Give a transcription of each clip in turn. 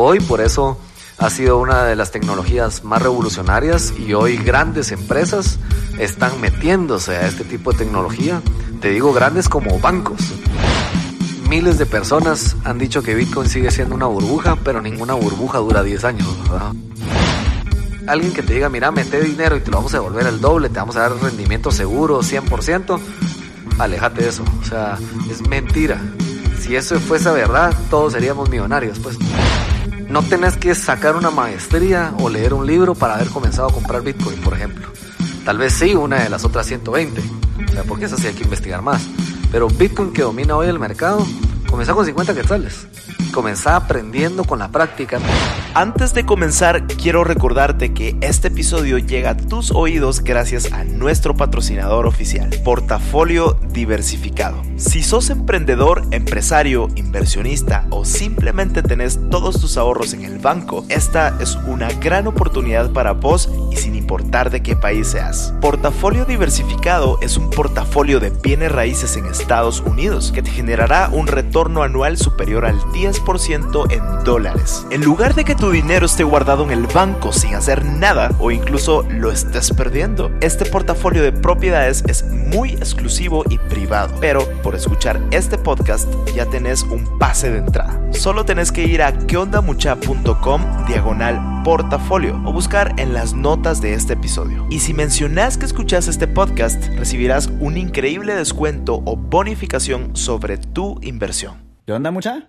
Hoy por eso ha sido una de las tecnologías más revolucionarias y hoy grandes empresas están metiéndose a este tipo de tecnología. Te digo grandes como bancos. Miles de personas han dicho que Bitcoin sigue siendo una burbuja, pero ninguna burbuja dura 10 años. Alguien que te diga, mira, mete dinero y te lo vamos a devolver el doble, te vamos a dar rendimiento seguro, 100%, aléjate de eso. O sea, es mentira. Si eso fuese verdad, todos seríamos millonarios, pues. No tenés que sacar una maestría o leer un libro para haber comenzado a comprar Bitcoin, por ejemplo. Tal vez sí, una de las otras 120. O sea, porque eso sí hay que investigar más. Pero Bitcoin que domina hoy el mercado, comenzó con 50 quetzales. Comenzá aprendiendo con la práctica. Antes de comenzar, quiero recordarte que este episodio llega a tus oídos gracias a nuestro patrocinador oficial, Portafolio Diversificado. Si sos emprendedor, empresario, inversionista o simplemente tenés todos tus ahorros en el banco, esta es una gran oportunidad para vos y sin importar de qué país seas. Portafolio Diversificado es un portafolio de bienes raíces en Estados Unidos que te generará un retorno anual superior al 10% en dólares. En lugar de que tu dinero esté guardado en el banco sin hacer nada o incluso lo estés perdiendo, este portafolio de propiedades es muy exclusivo y privado. Pero por escuchar este podcast ya tenés un pase de entrada. Solo tenés que ir a queondamucha.com diagonal portafolio o buscar en las notas de este episodio. Y si mencionas que escuchas este podcast, recibirás un increíble descuento o bonificación sobre tu inversión. ¿Qué onda, mucha?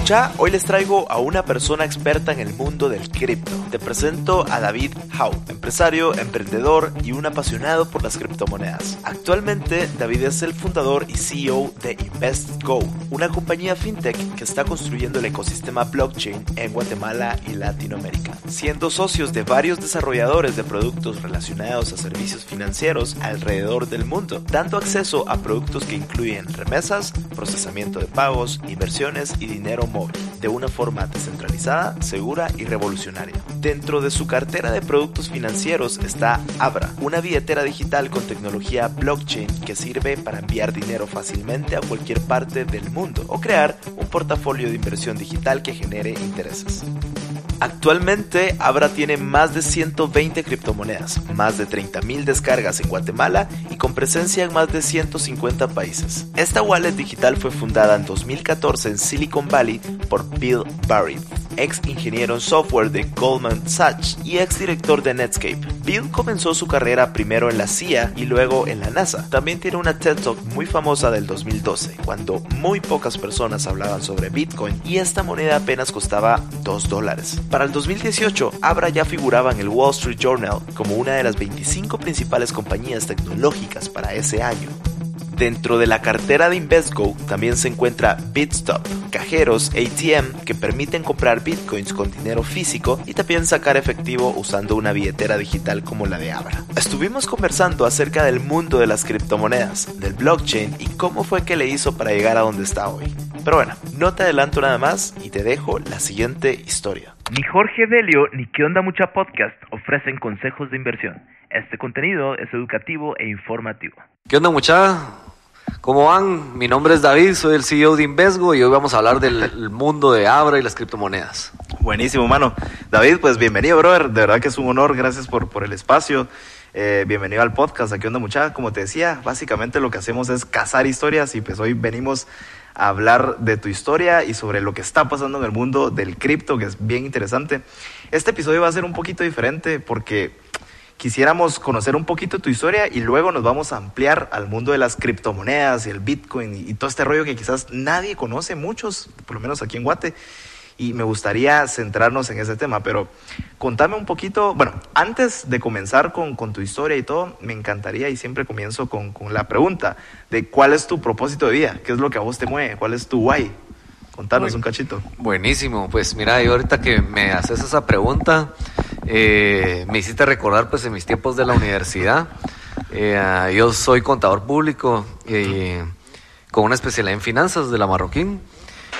Mucha, hoy les traigo a una persona experta en el mundo del cripto. Te presento a David Howe, empresario, emprendedor y un apasionado por las criptomonedas. Actualmente, David es el fundador y CEO de InvestGo, una compañía fintech que está construyendo el ecosistema blockchain en Guatemala y Latinoamérica, siendo socios de varios desarrolladores de productos relacionados a servicios financieros alrededor del mundo, dando acceso a productos que incluyen remesas, procesamiento de pagos, inversiones y dinero de una forma descentralizada, segura y revolucionaria. Dentro de su cartera de productos financieros está Abra, una billetera digital con tecnología blockchain que sirve para enviar dinero fácilmente a cualquier parte del mundo o crear un portafolio de inversión digital que genere intereses. Actualmente, Abra tiene más de 120 criptomonedas, más de 30.000 descargas en Guatemala y con presencia en más de 150 países. Esta wallet digital fue fundada en 2014 en Silicon Valley por Bill Barry, ex ingeniero en software de Goldman Sachs y ex director de Netscape. Bill comenzó su carrera primero en la CIA y luego en la NASA. También tiene una TED Talk muy famosa del 2012, cuando muy pocas personas hablaban sobre Bitcoin y esta moneda apenas costaba 2 dólares. Para el 2018, Abra ya figuraba en el Wall Street Journal como una de las 25 principales compañías tecnológicas para ese año. Dentro de la cartera de InvestGo también se encuentra BitStop, cajeros ATM que permiten comprar bitcoins con dinero físico y también sacar efectivo usando una billetera digital como la de Abra. Estuvimos conversando acerca del mundo de las criptomonedas, del blockchain y cómo fue que le hizo para llegar a donde está hoy. Pero bueno, no te adelanto nada más y te dejo la siguiente historia. Ni Jorge Delio ni qué onda mucha podcast ofrecen consejos de inversión. Este contenido es educativo e informativo. ¿Qué onda mucha? ¿Cómo van? Mi nombre es David, soy el CEO de Invesgo y hoy vamos a hablar del mundo de Abra y las criptomonedas. Buenísimo, mano. David, pues bienvenido, brother. De verdad que es un honor. Gracias por, por el espacio. Eh, bienvenido al podcast. Aquí onda mucha. Como te decía, básicamente lo que hacemos es cazar historias y pues hoy venimos a hablar de tu historia y sobre lo que está pasando en el mundo del cripto, que es bien interesante. Este episodio va a ser un poquito diferente porque quisiéramos conocer un poquito tu historia y luego nos vamos a ampliar al mundo de las criptomonedas y el Bitcoin y, y todo este rollo que quizás nadie conoce, muchos, por lo menos aquí en Guate. Y me gustaría centrarnos en ese tema, pero contame un poquito, bueno, antes de comenzar con, con tu historia y todo, me encantaría y siempre comienzo con, con, la pregunta de cuál es tu propósito de vida, qué es lo que a vos te mueve, cuál es tu why. Contanos un cachito. Buenísimo, pues mira, yo ahorita que me haces esa pregunta, eh, me hiciste recordar pues en mis tiempos de la universidad. Eh, yo soy contador público y con una especialidad en finanzas de la Marroquín.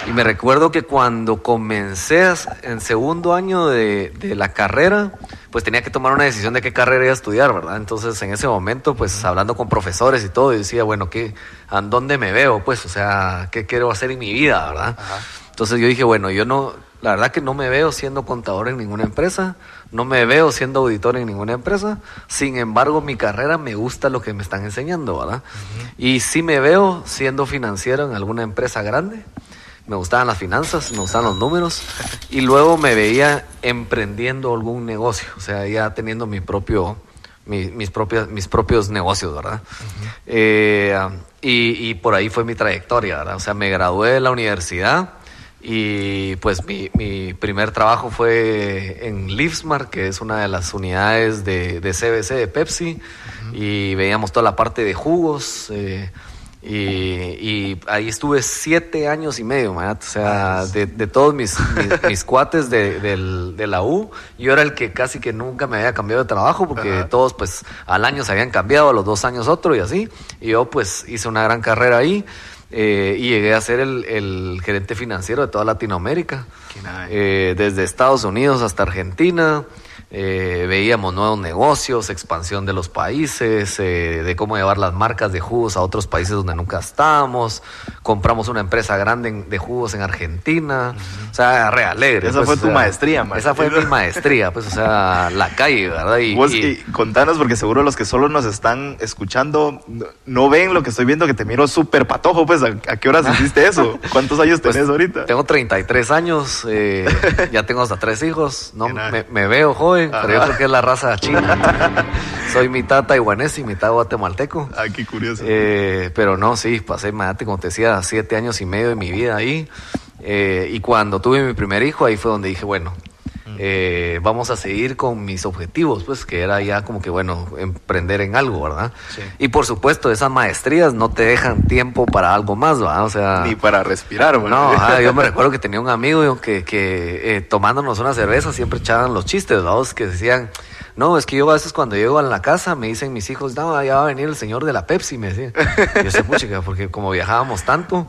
Y me recuerdo que cuando comencé en segundo año de, de, la carrera, pues tenía que tomar una decisión de qué carrera iba a estudiar, ¿verdad? Entonces en ese momento, pues hablando con profesores y todo, decía, bueno, ¿qué, ¿a dónde me veo? Pues, o sea, ¿qué quiero hacer en mi vida, ¿verdad? Entonces yo dije, bueno, yo no, la verdad que no me veo siendo contador en ninguna empresa, no me veo siendo auditor en ninguna empresa, sin embargo mi carrera me gusta lo que me están enseñando, ¿verdad? Y sí me veo siendo financiero en alguna empresa grande, me gustaban las finanzas, me gustaban los números y luego me veía emprendiendo algún negocio, o sea, ya teniendo mi propio, mi, mis, propias, mis propios negocios, ¿verdad? eh, y, y, por ahí fue mi trayectoria, ¿verdad? O sea, me gradué de la universidad y pues mi, mi primer trabajo fue en Livsmar, que es una de las unidades de, de CBC de Pepsi, y veíamos toda la parte de jugos. Eh, y, y, ahí estuve siete años y medio, o sea, de, de todos mis, mis, mis cuates de, de, de, la U, yo era el que casi que nunca me había cambiado de trabajo, porque Ajá. todos pues al año se habían cambiado, a los dos años otro y así, y yo pues hice una gran carrera ahí. Eh, y llegué a ser el, el, gerente financiero de toda Latinoamérica, eh, desde Estados Unidos hasta Argentina. Eh, veíamos nuevos negocios, expansión de los países, eh, de cómo llevar las marcas de jugos a otros países donde nunca estábamos. Compramos una empresa grande en, de jugos en Argentina. O sea, re alegre. Esa pues, fue tu sea, maestría, man. Esa fue mi maestría, pues, o sea, la calle, ¿verdad? Y, Vos, y, y, contanos, porque seguro los que solo nos están escuchando no, ven lo que estoy viendo, que te miro súper patojo, pues, ¿a, ¿a, qué horas hiciste eso? ¿Cuántos años tenés pues, ahorita? Tengo 33 años, eh, ya tengo hasta tres hijos, ¿no? Me, me, veo joven, Pero yo creo que es la raza china. Soy mitad taiwanés y mitad guatemalteco. Ah, qué curioso. Eh, pero no, sí, pasé, imagínate, como te decía, siete años y medio de mi vida ahí. Eh, y cuando tuve mi primer hijo, ahí fue donde dije, bueno, eh, vamos a seguir con mis objetivos, pues que era ya como que, bueno, emprender en algo, ¿verdad? Sí. Y por supuesto, esas maestrías no te dejan tiempo para algo más, ¿verdad? O sea... Ni para respirar, ¿verdad? No, ah, yo me recuerdo que tenía un amigo que, que eh, tomándonos una cerveza siempre echaban los chistes, ¿verdad? Que decían... No, es que yo a veces cuando llego a la casa me dicen mis hijos, no, ya va a venir el señor de la Pepsi, me decían. Yo sé, puchica, porque como viajábamos tanto,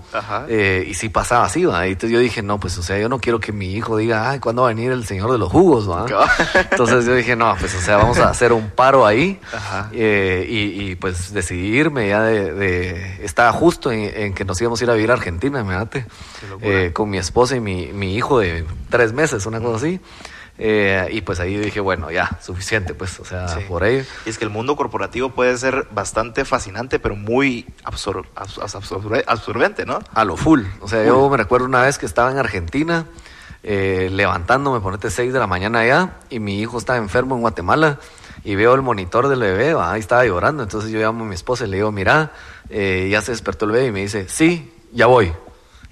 eh, y sí pasaba así, ¿va? Y entonces yo dije, no, pues, o sea, yo no quiero que mi hijo diga, ay, ¿cuándo va a venir el señor de los jugos, ¿va? Entonces yo dije, no, pues, o sea, vamos a hacer un paro ahí. Eh, y, y, pues decidí irme ya de, de estaba justo en, en, que nos íbamos a ir a vivir a Argentina, imagínate, eh, con mi esposa y mi, mi hijo de tres meses, una cosa así. Eh, y pues ahí dije, bueno, ya, suficiente, pues, o sea, sí. por ahí. Y es que el mundo corporativo puede ser bastante fascinante, pero muy absor absor absorbente, ¿no? A lo full. O sea, full. yo me recuerdo una vez que estaba en Argentina, eh, levantándome, ponete 6 de la mañana allá, y mi hijo estaba enfermo en Guatemala, y veo el monitor del bebé, ahí estaba llorando. Entonces yo llamo a mi esposa y le digo, mira, eh, ya se despertó el bebé, y me dice, sí, ya voy.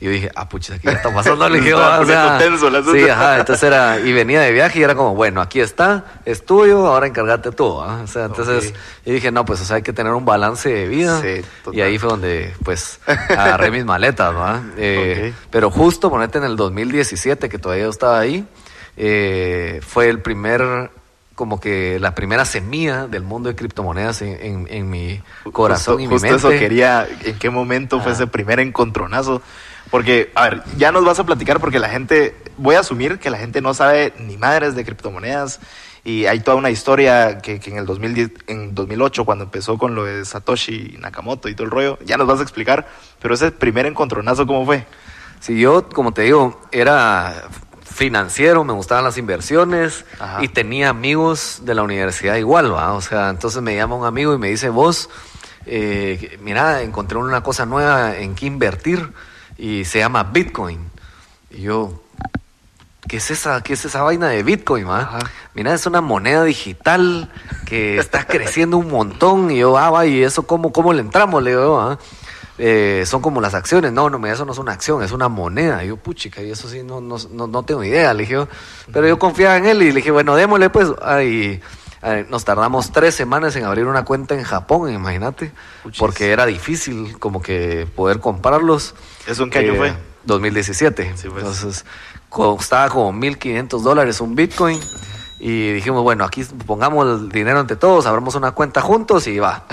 Y yo dije, ah, pucha, aquí ya está pasando. Le dije, o sea, tenso, la sí, ajá, entonces era, y venía de viaje y era como, bueno, aquí está, es tuyo, ahora encárgate tú. ¿ah? O sea, entonces, okay. y dije, no, pues, o sea, hay que tener un balance de vida. Sí, y ahí fue donde, pues, agarré mis maletas, ¿no? Eh, okay. Pero justo, ponete en el 2017, que todavía yo estaba ahí, eh, fue el primer como que la primera semilla del mundo de criptomonedas en, en, en mi corazón justo, y mi justo mente. eso quería, ¿en qué momento ah. fue ese primer encontronazo? Porque, a ver, ya nos vas a platicar porque la gente, voy a asumir que la gente no sabe ni madres de criptomonedas y hay toda una historia que, que en el 2010, en 2008, cuando empezó con lo de Satoshi Nakamoto y todo el rollo, ya nos vas a explicar, pero ese primer encontronazo, ¿cómo fue? Sí, yo, como te digo, era financiero, me gustaban las inversiones Ajá. y tenía amigos de la universidad igual, ¿va? O sea, entonces me llama un amigo y me dice, vos, eh, mira, encontré una cosa nueva en que invertir y se llama Bitcoin. Y yo, ¿qué es esa, qué es esa vaina de Bitcoin? ¿va? Mira, es una moneda digital que está creciendo un montón. Y yo, ah, va, ¿y eso cómo, cómo le entramos? Le digo, ¿ah? eh, son como las acciones. No, no, eso no es una acción, es una moneda. Y yo, puchica, y eso sí, no, no, no, no tengo idea. Le dije, pero yo confiaba en él y le dije, bueno, démosle pues. Ay, ay, nos tardamos tres semanas en abrir una cuenta en Japón, imagínate, Puchis. porque era difícil como que poder comprarlos. ¿Eso en qué año Eh, fue? 2017. Sí, pues. Entonces, costaba como 1.500 dólares un Bitcoin. Y dijimos, bueno, aquí pongamos el dinero entre todos, abramos una cuenta juntos y va.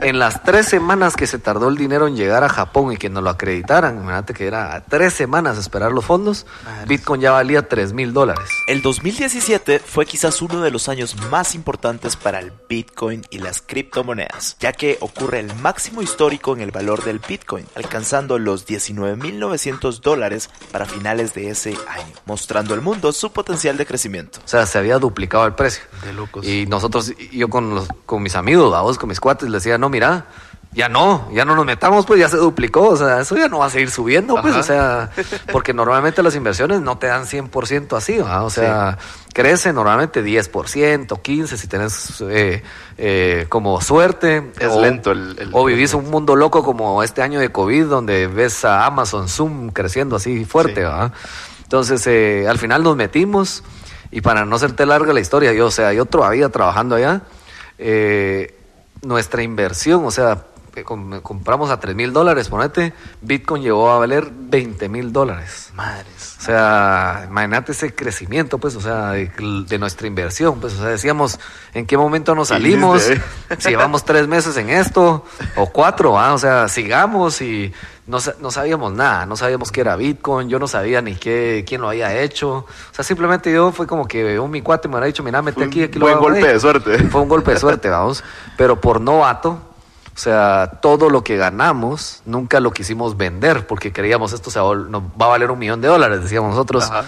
En las tres semanas que se tardó el dinero en llegar a Japón y que nos lo acreditaran, imagínate que era tres semanas esperar los fondos, Madres. Bitcoin ya valía 3 mil dólares. El 2017 fue quizás uno de los años más importantes para el Bitcoin y las criptomonedas, ya que ocurre el máximo histórico en el valor del Bitcoin, alcanzando los 19.900 dólares para finales de ese año, mostrando al mundo su potencial de crecimiento. O sea, se había duplicado el precio. De locos. Y nosotros, yo con, los, con mis amigos, vamos, con mis cuates, les decía, no, mira, ya no, ya no nos metamos, pues ya se duplicó, o sea, eso ya no va a seguir subiendo, pues, Ajá. o sea, porque normalmente las inversiones no te dan 100% así, o sea, crece normalmente 10%, 15% si tenés eh, eh, como suerte. Es o, lento el- el- O vivís un mundo loco como este año de COVID, donde ves a Amazon Zoom creciendo así fuerte, Sí. ¿va? Entonces, eh, al final nos metimos y para no hacerte larga la historia, yo, o sea, yo todavía trabajando allá, eh, nuestra inversión, o sea, que com- compramos a 3 mil dólares, ponete, Bitcoin llegó a valer 20 mil dólares. Madres. O sea, imagínate ese crecimiento, pues, o sea, de, de nuestra inversión, pues, o sea, decíamos, ¿en qué momento nos ¿Qué salimos? Si llevamos tres meses en esto, o cuatro, ¿ah? o sea, sigamos y no, no sabíamos nada, no sabíamos qué era Bitcoin, yo no sabía ni qué, quién lo había hecho, o sea, simplemente yo fue como que un mi cuate me había dicho, mira, mete Fue un aquí, aquí lo buen hago, golpe eh". de suerte. Fue un golpe de suerte, vamos, pero por novato, o sea, todo lo que ganamos nunca lo quisimos vender porque creíamos esto se va, nos va a valer un millón de dólares, decíamos nosotros. Ajá.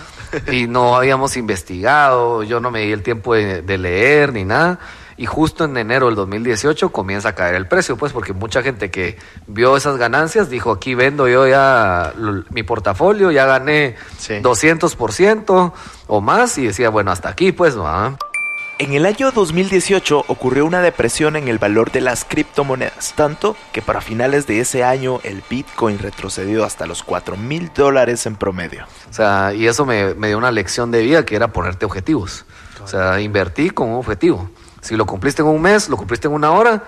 Y no habíamos investigado, yo no me di el tiempo de, de leer ni nada. Y justo en enero del 2018 comienza a caer el precio, pues porque mucha gente que vio esas ganancias dijo, aquí vendo yo ya mi portafolio, ya gané Sí. 200% o más y decía, bueno, hasta aquí pues, ¿va? En el año 2018 ocurrió una depresión en el valor de las criptomonedas, tanto que para finales de ese año el Bitcoin retrocedió hasta los 4 mil dólares en promedio. O sea, y eso me, me dio una lección de vida que era ponerte objetivos. O sea, invertí con un objetivo. Si lo cumpliste en un mes, lo cumpliste en una hora,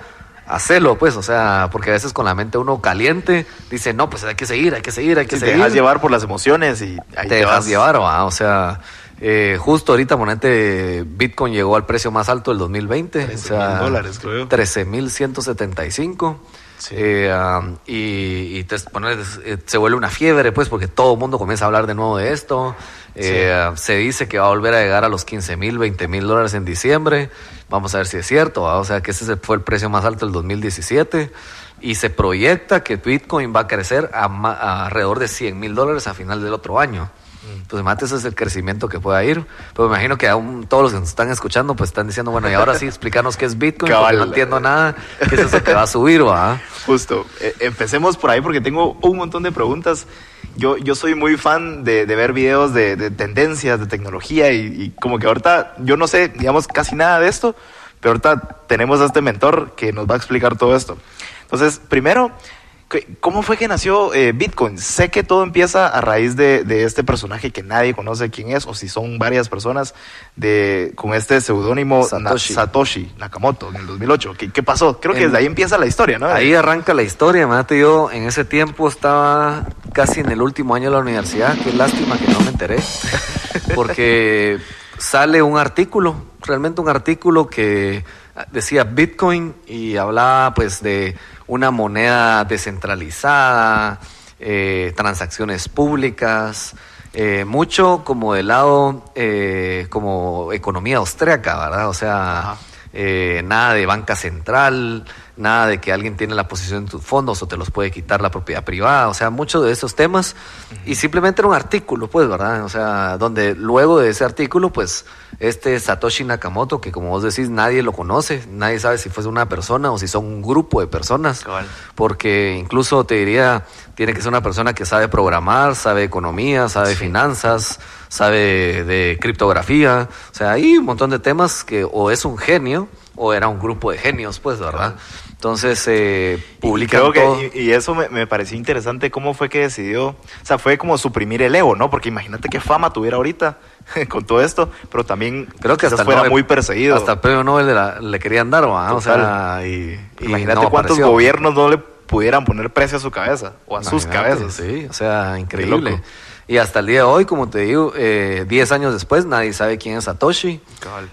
hacelo, pues. O sea, porque a veces con la mente uno caliente dice, no, pues hay que seguir, hay que seguir, hay que Si te seguir. dejas llevar por las emociones y ahí te, dejas llevar, ¿va? O sea, eh, justo ahorita, ponete, Bitcoin llegó al precio más alto del 2020. 13,000 o sea, dólares, creo yo. 13.175. Sí. Eh, um, y, y te pones- eh, se vuelve una fiebre, pues, porque todo el mundo comienza a hablar de nuevo de esto. Eh, Se dice que va a volver a llegar a los 15 mil, 20 mil dólares en diciembre. Vamos a ver si es cierto. ¿va? O sea, que ese fue el precio más alto del 2017. Y se proyecta que Bitcoin va a crecer a, a alrededor de 100 mil dólares a final del otro año. Pues mate, ese es el crecimiento que pueda ir. Pero me imagino que aún todos los que nos están escuchando, pues están diciendo, bueno, y ahora sí, explícanos qué es Bitcoin, porque no entiendo nada, qué es eso que va a subir, ¿va? Justo. Eh, empecemos por ahí porque tengo un montón de preguntas. Yo, yo soy muy fan de, de ver videos de, de tendencias, de tecnología y, y como que ahorita yo no sé, digamos, casi nada de esto, pero ahorita tenemos a este mentor que nos va a explicar todo esto. Entonces, primero, ¿qué- ¿cómo fue que nació eh, Bitcoin? Sé que todo empieza a raíz de, de este personaje que nadie conoce quién es, o si son varias personas, de, con este seudónimo Na- Satoshi. Nakamoto en el 2008. ¿Qué, qué pasó? Creo que desde ahí empieza la historia, ¿no? Ahí arranca la historia, mate, yo en ese tiempo estaba casi en el último año de la universidad, qué lástima que no me enteré, porque sale un artículo, realmente un artículo que decía Bitcoin y hablaba pues de una moneda descentralizada, eh, transacciones públicas, eh, mucho como del lado eh, como economía austríaca, ¿verdad? O sea, nada de banca central, nada de que alguien tiene la posición en tus fondos o te los puede quitar la propiedad privada, o sea, muchos de esos temas. Y simplemente era un artículo, pues, ¿verdad? O sea, donde luego de ese artículo, pues, este Satoshi Nakamoto, que como vos decís, nadie lo conoce, nadie sabe si fue una persona o si son un grupo de personas, Cabal. porque incluso te diría, tiene que ser una persona que sabe programar, sabe economía, sabe finanzas, sabe de criptografía, o sea, hay un montón de temas que o es un genio o era un grupo de genios, pues, ¿verdad? Entonces, eh, Y creo todo. que, y, y eso me, me pareció interesante, cómo fue que decidió, o sea, fue como suprimir el ego, ¿no? Porque imagínate qué fama tuviera ahorita con todo esto, pero también Creo que hasta fuera Nobel- muy perseguido. Hasta el premio Nobel la- le querían dar, ¿va? o sea, y, imagínate no cuántos apareció. gobiernos no le pudieran poner precio a su cabeza o a sus cabezas. Sí, o sea, increíble. Y hasta el día de hoy, como te digo, eh, 10 años después, nadie sabe quién es Satoshi.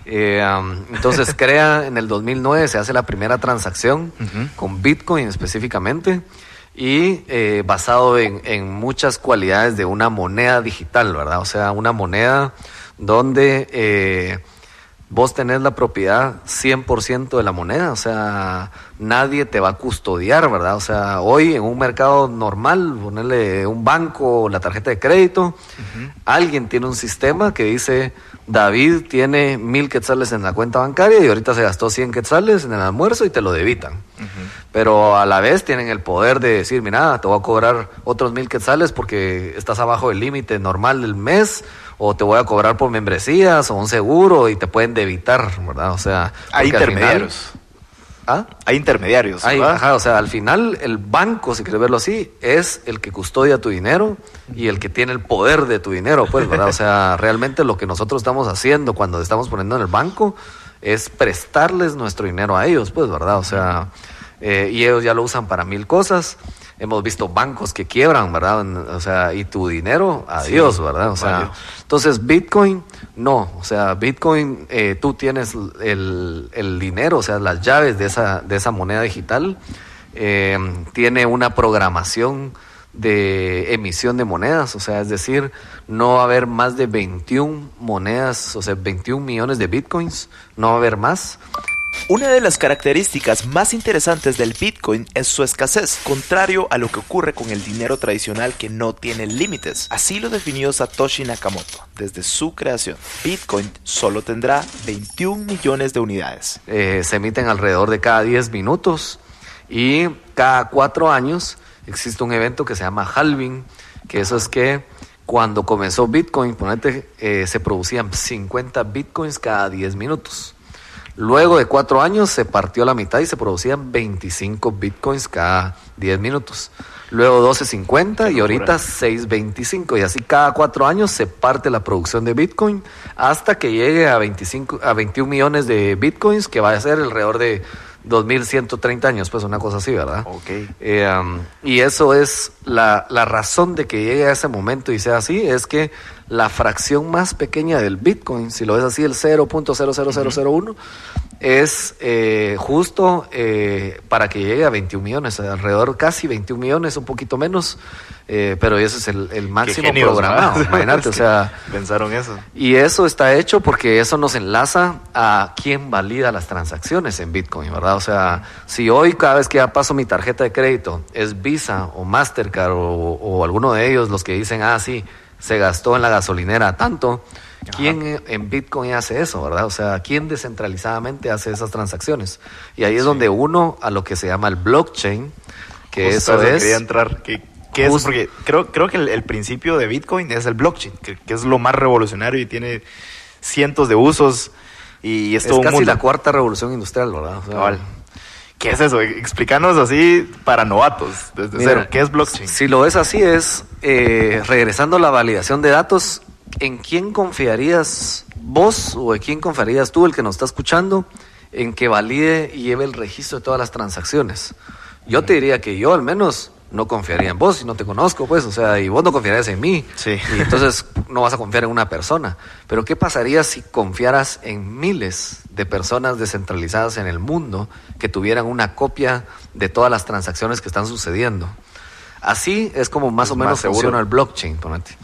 Eh, entonces crea, en el 2009 se hace la primera transacción con Bitcoin específicamente y eh, basado en, en muchas cualidades de una moneda digital, ¿verdad? O sea, una moneda donde eh, vos tenés la propiedad 100% de la moneda, o sea, nadie te va a custodiar, ¿verdad? O sea, hoy en un mercado normal, ponerle un banco o la tarjeta de crédito, alguien tiene un sistema que dice, David tiene mil quetzales en la cuenta bancaria y ahorita se gastó 100 quetzales en el almuerzo y te lo debitan. Pero a la vez tienen el poder de decir, mira, te voy a cobrar otros mil quetzales porque estás abajo del límite normal del mes, o te voy a cobrar por membresías o un seguro y te pueden debitar, ¿verdad? O sea, Hay intermediarios. ¿Ah? Hay intermediarios, Hay- ajá, o sea, al final el banco, si quieres verlo así, es el que custodia tu dinero y el que tiene el poder de tu dinero, pues, ¿verdad? O sea, realmente lo que nosotros estamos haciendo cuando estamos poniendo en el banco es prestarles nuestro dinero a ellos, pues, ¿verdad? O sea, eh, y ellos ya lo usan para mil cosas. Hemos visto bancos que quiebran, ¿verdad? O sea, y tu dinero, adiós, Sí, ¿verdad? O sea, entonces, Bitcoin, no. O sea, Bitcoin, eh, tú tienes el, el dinero, o sea, las llaves de esa, de esa moneda digital. eh, tiene una programación de emisión de monedas, o sea, es decir, no va a haber más de 21 monedas, o sea, 21 millones de Bitcoins, no va a haber más. Una de las características más interesantes del Bitcoin es su escasez, contrario a lo que ocurre con el dinero tradicional que no tiene límites. Así lo definió Satoshi Nakamoto. Desde su creación, Bitcoin solo tendrá 21 millones de unidades. eh, se emiten alrededor de cada 10 minutos y cada cuatro años existe un evento que se llama halving, que eso es que cuando comenzó Bitcoin, ponete, eh, se producían 50 Bitcoins cada 10 minutos. Luego de cuatro años se partió la mitad y se producían 25 Bitcoins cada 10 minutos. Luego 12.50 y ahorita 6.25 y así cada cuatro años se parte la producción de Bitcoin hasta que llegue a 25 a 21 millones de Bitcoins que va a ser alrededor de 2.130 años, pues una cosa así, ¿verdad? Ok. Eh, um, y eso es la, la razón de que llegue a ese momento y sea así, es que la fracción más pequeña del Bitcoin, si lo ves así, el 0.00001, es eh, justo eh, para que llegue a 21 millones, alrededor casi 21 millones, un poquito menos, eh, pero ese es el, máximo genios, programado, imagínate, o sea... Pensaron eso. Y eso está hecho porque eso nos enlaza a quién valida las transacciones en Bitcoin, ¿verdad? O sea, si hoy cada vez que ya paso mi tarjeta de crédito es Visa o Mastercard o, o alguno de ellos los que dicen, ah, sí, se gastó en la gasolinera tanto, ¿quién en Bitcoin hace eso, verdad? O sea, ¿quién descentralizadamente hace esas transacciones? Y ahí es donde uno a lo que se llama el blockchain, que Justo eso es... Quería entrar. ¿Qué, qué es? Porque creo, creo que el, el principio de Bitcoin es el blockchain, que, que es lo más revolucionario y tiene cientos de usos y es, Es todo un casi mundo. la cuarta revolución industrial, ¿verdad? O sea, Cabal. ¿Qué es eso? Explícanos así para novatos, desde Mira, cero. ¿Qué es blockchain? Si lo ves así es, eh, regresando a la validación de datos, ¿en quién confiarías vos o en quién confiarías tú, el que nos está escuchando, en que valide y lleve el registro de todas las transacciones? Yo te diría que yo al menos no confiaría en vos si no te conozco, pues, o sea, y vos no confiarías en mí. Sí. Y entonces no vas a confiar en una persona. Pero ¿qué pasaría si confiaras en miles de personas descentralizadas en el mundo que tuvieran una copia de todas las transacciones que están sucediendo? Así es como más Es o menos más funciona el blockchain, ponete.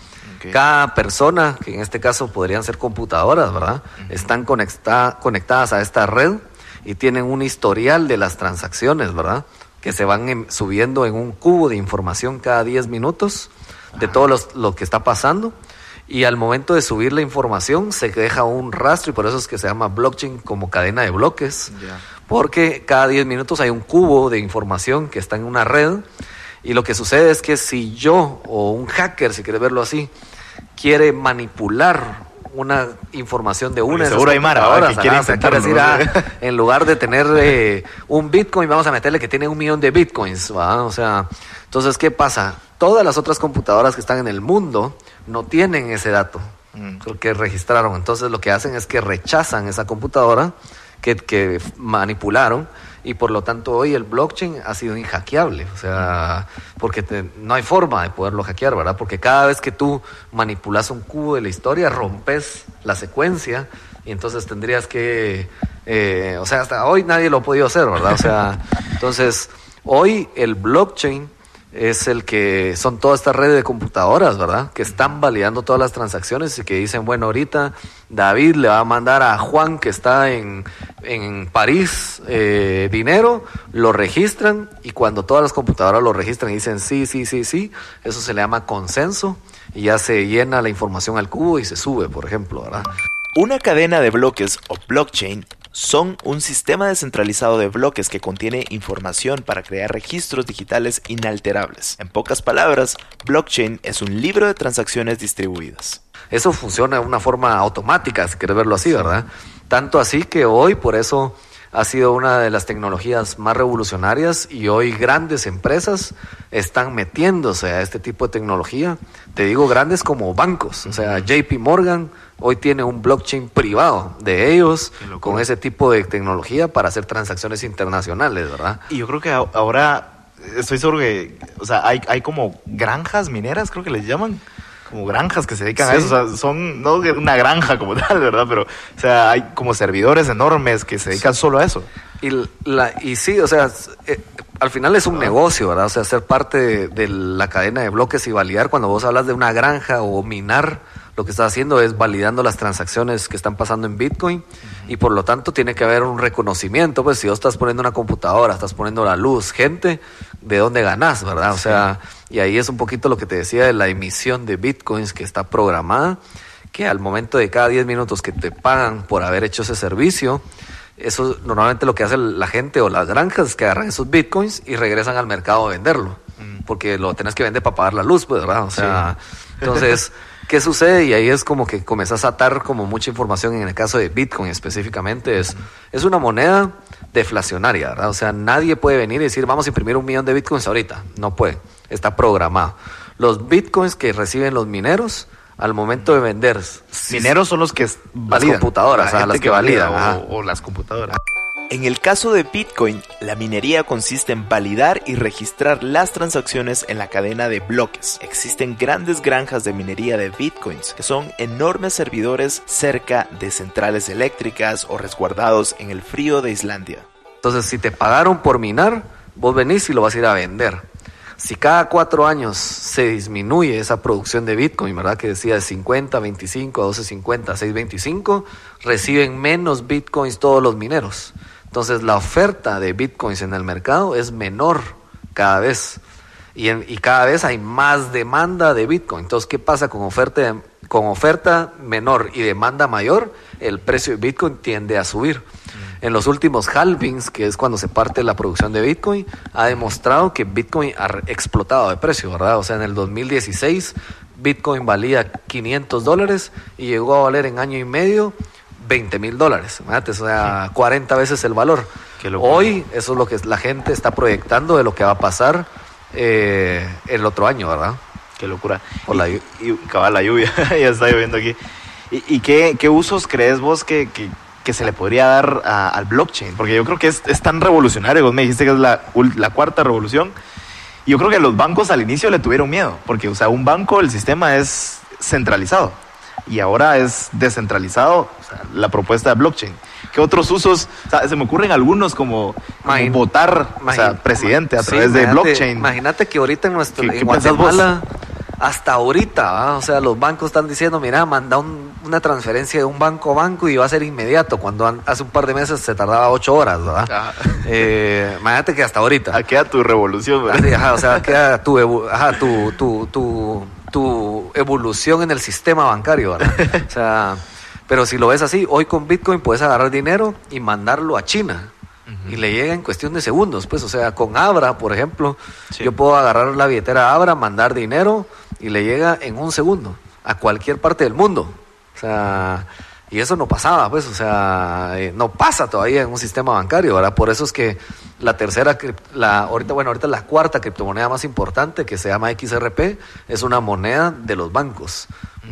Cada persona, que en este caso podrían ser computadoras, ¿verdad? Están conecta- conectadas a esta red y tienen un historial de las transacciones, ¿verdad? Que se van em- subiendo en un cubo de información cada 10 minutos de todo los- lo que está pasando. Y al momento de subir la información se deja un rastro y por eso es que se llama blockchain como cadena de bloques. Porque cada 10 minutos hay un cubo de información que está en una red y lo que sucede es que si yo o un hacker, si quieres verlo así, quiere manipular una información de una seguro hay mara, computadoras, que decir, ah, en lugar de tener eh, un Bitcoin, vamos a meterle que tiene un millón de Bitcoins, ¿va? O sea, entonces, ¿qué pasa? Todas las otras computadoras que están en el mundo no tienen ese dato Mm. que registraron. Entonces, lo que hacen es que rechazan esa computadora que, que manipularon y por lo tanto hoy el blockchain ha sido inhackeable, o sea, porque te- no hay forma de poderlo hackear, ¿verdad? Porque cada vez que tú manipulas un cubo de la historia, rompes la secuencia y entonces tendrías que, eh, o sea, hasta hoy nadie lo ha podido hacer, ¿verdad? O sea, entonces hoy el blockchain es el que son todas estas redes de computadoras, ¿verdad? Que están validando todas las transacciones y que dicen, bueno, ahorita David le va a mandar a Juan que está en, en París eh, dinero, lo registran y cuando todas las computadoras lo registran y dicen sí, sí, sí, sí, eso se le llama consenso y ya se llena la información al cubo y se sube, por ejemplo, ¿verdad? Una cadena de bloques o blockchain son un sistema descentralizado de bloques que contiene información para crear registros digitales inalterables. En pocas palabras, blockchain es un libro de transacciones distribuidas. Eso funciona de una forma automática, si quieres verlo así, ¿verdad? Tanto así que hoy, por eso ha sido una de las tecnologías más revolucionarias y hoy grandes empresas están metiéndose a este tipo de tecnología. Te digo grandes como bancos, o sea, JP Morgan hoy tiene un blockchain privado de ellos con ese tipo de tecnología para hacer transacciones internacionales, ¿verdad? Y yo creo que ahora estoy seguro que, o sea, hay, hay como granjas mineras, creo que les llaman. Como granjas que se dedican a eso. O sea, son no una granja como tal, ¿verdad? Pero, o sea, hay como servidores enormes que se dedican solo a eso. Y, la, y sí, o sea, eh, al final es un negocio, ¿verdad? O sea, ser parte de, de la cadena de bloques y validar, cuando vos hablas de una granja o minar, lo que estás haciendo es validando las transacciones que están pasando en Bitcoin y por lo tanto tiene que haber un reconocimiento, pues si vos estás poniendo una computadora, estás poniendo la luz, gente, ¿de dónde ganás, verdad? O sea, y ahí es un poquito lo que te decía de la emisión de Bitcoins que está programada, que al momento de cada 10 minutos que te pagan por haber hecho ese servicio, eso normalmente lo que hace la gente o las granjas es que agarran esos bitcoins y regresan al mercado a venderlo. Porque lo tenés que vender para pagar la luz, pues, ¿verdad? O sea, entonces, ¿qué sucede? Y ahí es como que comenzás a atar como mucha información en el caso de Bitcoin específicamente. Es, es una moneda deflacionaria, ¿verdad? O sea, nadie puede venir y decir, vamos a imprimir un millón de Bitcoins ahorita. No puede. Está programado. Los Bitcoins que reciben los mineros al momento de vender... Mineros son los que validan. computadoras, La ajá, gente las que validan, valida, o las computadoras. En el caso de Bitcoin, la minería consiste en validar y registrar las transacciones en la cadena de bloques. Existen grandes granjas de minería de Bitcoins, que son enormes servidores cerca de centrales eléctricas o resguardados en el frío de Islandia. Entonces, si te pagaron por minar, vos venís y lo vas a ir a vender. Si cada cuatro años se disminuye esa producción de Bitcoin, ¿verdad? Que decía de 50, 25, a 1250, 625, reciben menos Bitcoins todos los mineros. Entonces, la oferta de Bitcoins en el mercado es menor cada vez. Y, en- y cada vez hay más demanda de Bitcoin. Entonces, ¿qué pasa con oferta, con oferta menor y demanda mayor? El precio de Bitcoin tiende a subir. En los últimos halvings, que es cuando se parte la producción de Bitcoin, ha demostrado que Bitcoin ha explotado de precio, ¿verdad? O sea, en el 2016 Bitcoin valía 500 dólares y llegó a valer en año y medio 20 mil dólares. O sea, 40 veces el valor. Hoy eso es lo que la gente está proyectando de lo que va a pasar eh, el otro año, ¿verdad? Qué locura. Por la y, y cabal, la lluvia, ya está lloviendo aquí. ¿Y, y qué, qué usos crees vos que, que, que se le podría dar a- al blockchain? Porque yo creo que es, es tan revolucionario. Vos me dijiste que es la, la cuarta revolución. Y yo creo que los bancos al inicio le tuvieron miedo. Porque, o sea, un banco, el sistema es centralizado. Y ahora es descentralizado o sea, la propuesta de blockchain. ¿Qué otros usos? O sea, se me ocurren algunos como, votar o sea, Imagin- presidente a Sí, través de blockchain. Imagínate que ahorita en nuestro ¿Qué- en qué? Guatemala, hasta ahorita, ¿va? o sea, los bancos están diciendo, mira, manda un- una transferencia de un banco a banco y va a ser inmediato, cuando an- hace un par de meses se tardaba ocho horas, ¿verdad? Ah. Eh, imagínate que hasta ahorita. ¿A qué a tu revolución? ¿verdad? Así, ajá, o sea, queda tu, ajá, tu, tu, tu, tu evolución en el sistema bancario, ¿verdad? O sea, pero si lo ves así, hoy con Bitcoin puedes agarrar dinero y mandarlo a China. Y le llega en cuestión de segundos, pues, o sea, con Abra, por ejemplo, Sí. yo puedo agarrar la billetera Abra, mandar dinero y le llega en un segundo a cualquier parte del mundo. O sea, y eso no pasaba, pues, o sea, eh, no pasa todavía en un sistema bancario, ¿verdad? Por eso es que la tercera, la, ahorita, bueno, ahorita la cuarta criptomoneda más importante, que se llama XRP, es una moneda de los bancos.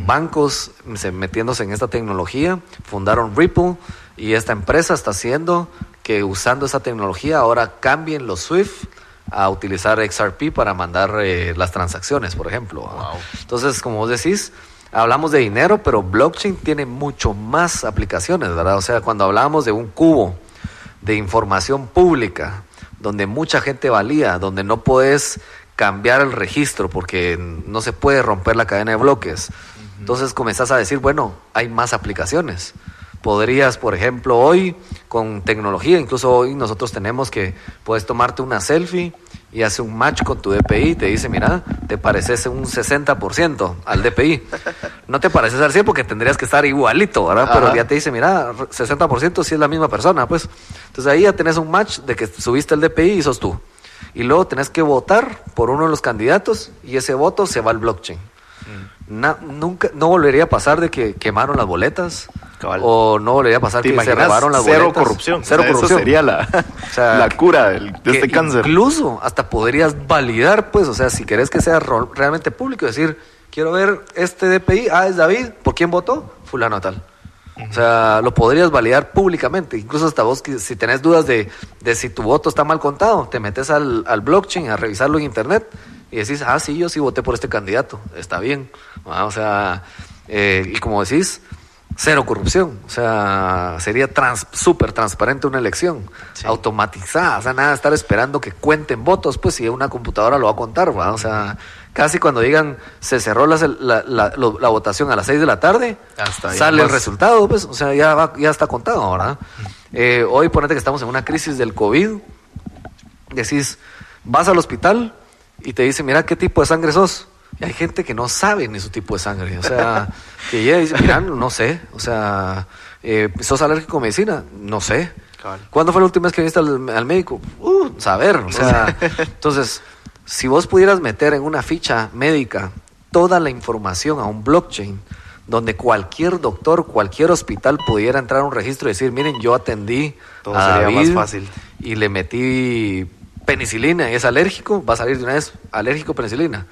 Bancos se- metiéndose en esta tecnología, fundaron Ripple y esta empresa está haciendo que usando esa tecnología ahora cambien los SWIFT a utilizar XRP para mandar eh, las transacciones, por ejemplo. ¿verdad? Entonces, como vos decís, hablamos de dinero, pero blockchain tiene mucho más aplicaciones, ¿verdad? O sea, cuando hablamos de un cubo de información pública, donde mucha gente valía, donde no puedes cambiar el registro porque no se puede romper la cadena de bloques. Entonces comenzás a decir, bueno, hay más aplicaciones. Podrías, por ejemplo, hoy con tecnología, incluso hoy nosotros tenemos que puedes tomarte una selfie y hace un match con tu DPI y te dice, mira, te pareces un 60% al DPI. No te pareces al 100 porque tendrías que estar igualito, ¿verdad? Pero ya te dice, mira, 60% si es la misma persona, pues. Entonces ahí ya tenés un match de que subiste el DPI y sos tú. Y luego tenés que votar por uno de los candidatos y ese voto se va al blockchain. Na- nunca, no volvería a pasar de que quemaron las boletas Cabal. o no volvería a pasar ¿Te que se robaron las Cero boletas. corrupción. Cero O sea, corrupción. Eso sería la, O sea, la cura del- de este cáncer. Incluso hasta podrías validar, pues, o sea, si querés que sea realmente público, decir, quiero ver este DPI, ah, es David, ¿por quién votó? Fulano tal. O sea, lo podrías validar públicamente. Incluso hasta vos, si tenés dudas de, de si tu voto está mal contado, te metes al, al blockchain a revisarlo en internet y decís, ah, sí, yo sí voté por este candidato, está bien. Ah, o sea, eh, y como decís, cero corrupción. O sea, sería trans, súper transparente una elección, automatizada. O sea, nada de estar esperando que cuenten votos, pues si una computadora lo va a contar, ¿va? O sea, casi cuando digan se cerró la, la, la- lo- la votación a las 6 de la tarde, Hasta sale el resultado, pues, o sea, ya, va- ya está contado, ¿verdad? Eh, hoy ponete que estamos en una crisis del COVID, decís, vas al hospital y te dicen, mira qué tipo de sangre sos. Y hay gente que no sabe ni su tipo de sangre. O sea, que y dice, mira, no sé. O sea, eh, ¿sos alérgico a medicina? No sé. Cabal. ¿Cuándo fue la última vez que viniste al, al médico? Uh, saber. O sea, entonces, si vos pudieras meter en una ficha médica toda la información a un blockchain, donde cualquier doctor, cualquier hospital pudiera entrar a un registro y decir, miren, yo atendí Todo a sería más David fácil. y le metí penicilina y es alérgico, va a salir de una vez alérgico penicilina.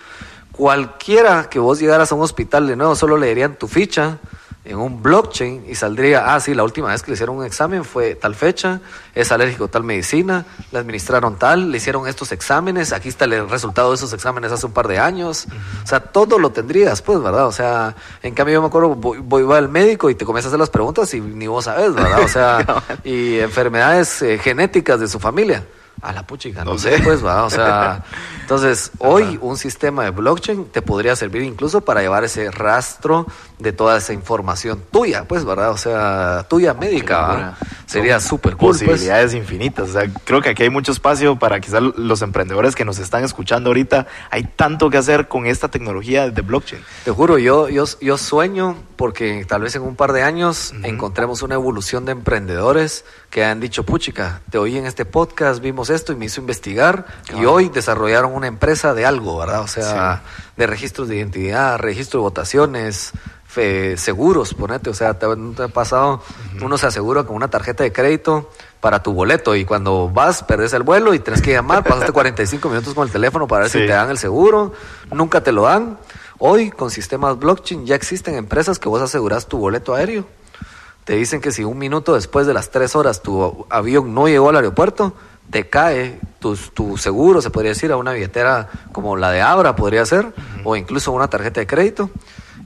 Cualquiera que vos llegaras a un hospital de nuevo, solo leerían tu ficha en un blockchain y saldría, ah, sí, la última vez que le hicieron un examen fue tal fecha, es alérgico a tal medicina, le administraron tal, le hicieron estos exámenes, aquí está el resultado de esos exámenes hace un par de años. O sea, todo lo tendrías, pues, ¿verdad? O sea, en cambio yo me acuerdo, voy, voy voy al médico y te comienzas a hacer las preguntas y ni vos sabes, ¿verdad? O sea, y enfermedades eh, genéticas de su familia. A la puchica, no, No sé, pues, va, o sea, entonces hoy un sistema de blockchain te podría servir incluso para llevar ese rastro de toda esa información tuya, pues, ¿verdad? O sea, tuya médica, locura. Sería súper cool, pues. Posibilidades infinitas. O sea, creo que aquí hay mucho espacio para quizás los emprendedores que nos están escuchando ahorita. Hay tanto que hacer con esta tecnología de blockchain. Te juro, yo, yo, yo sueño porque tal vez en un par de años encontremos una evolución de emprendedores que han dicho, puchica, te oí en este podcast, vimos esto y me hizo investigar y hoy desarrollaron una empresa de algo, ¿verdad? O sea, de registros de identidad, registro de votaciones, fe- seguros, ponete, o sea, te, ¿no te ha pasado, uno se asegura con una tarjeta de crédito para tu boleto y cuando vas, perdes el vuelo y tienes que llamar, pasaste 45 minutos con el teléfono para ver si te dan el seguro, nunca te lo dan. Hoy con sistemas blockchain ya existen empresas que vos aseguras tu boleto aéreo. Te dicen que si un minuto después de las tres horas tu avión no llegó al aeropuerto, te cae tu, tu seguro, se podría decir, a una billetera como la de Abra podría ser, o incluso una tarjeta de crédito.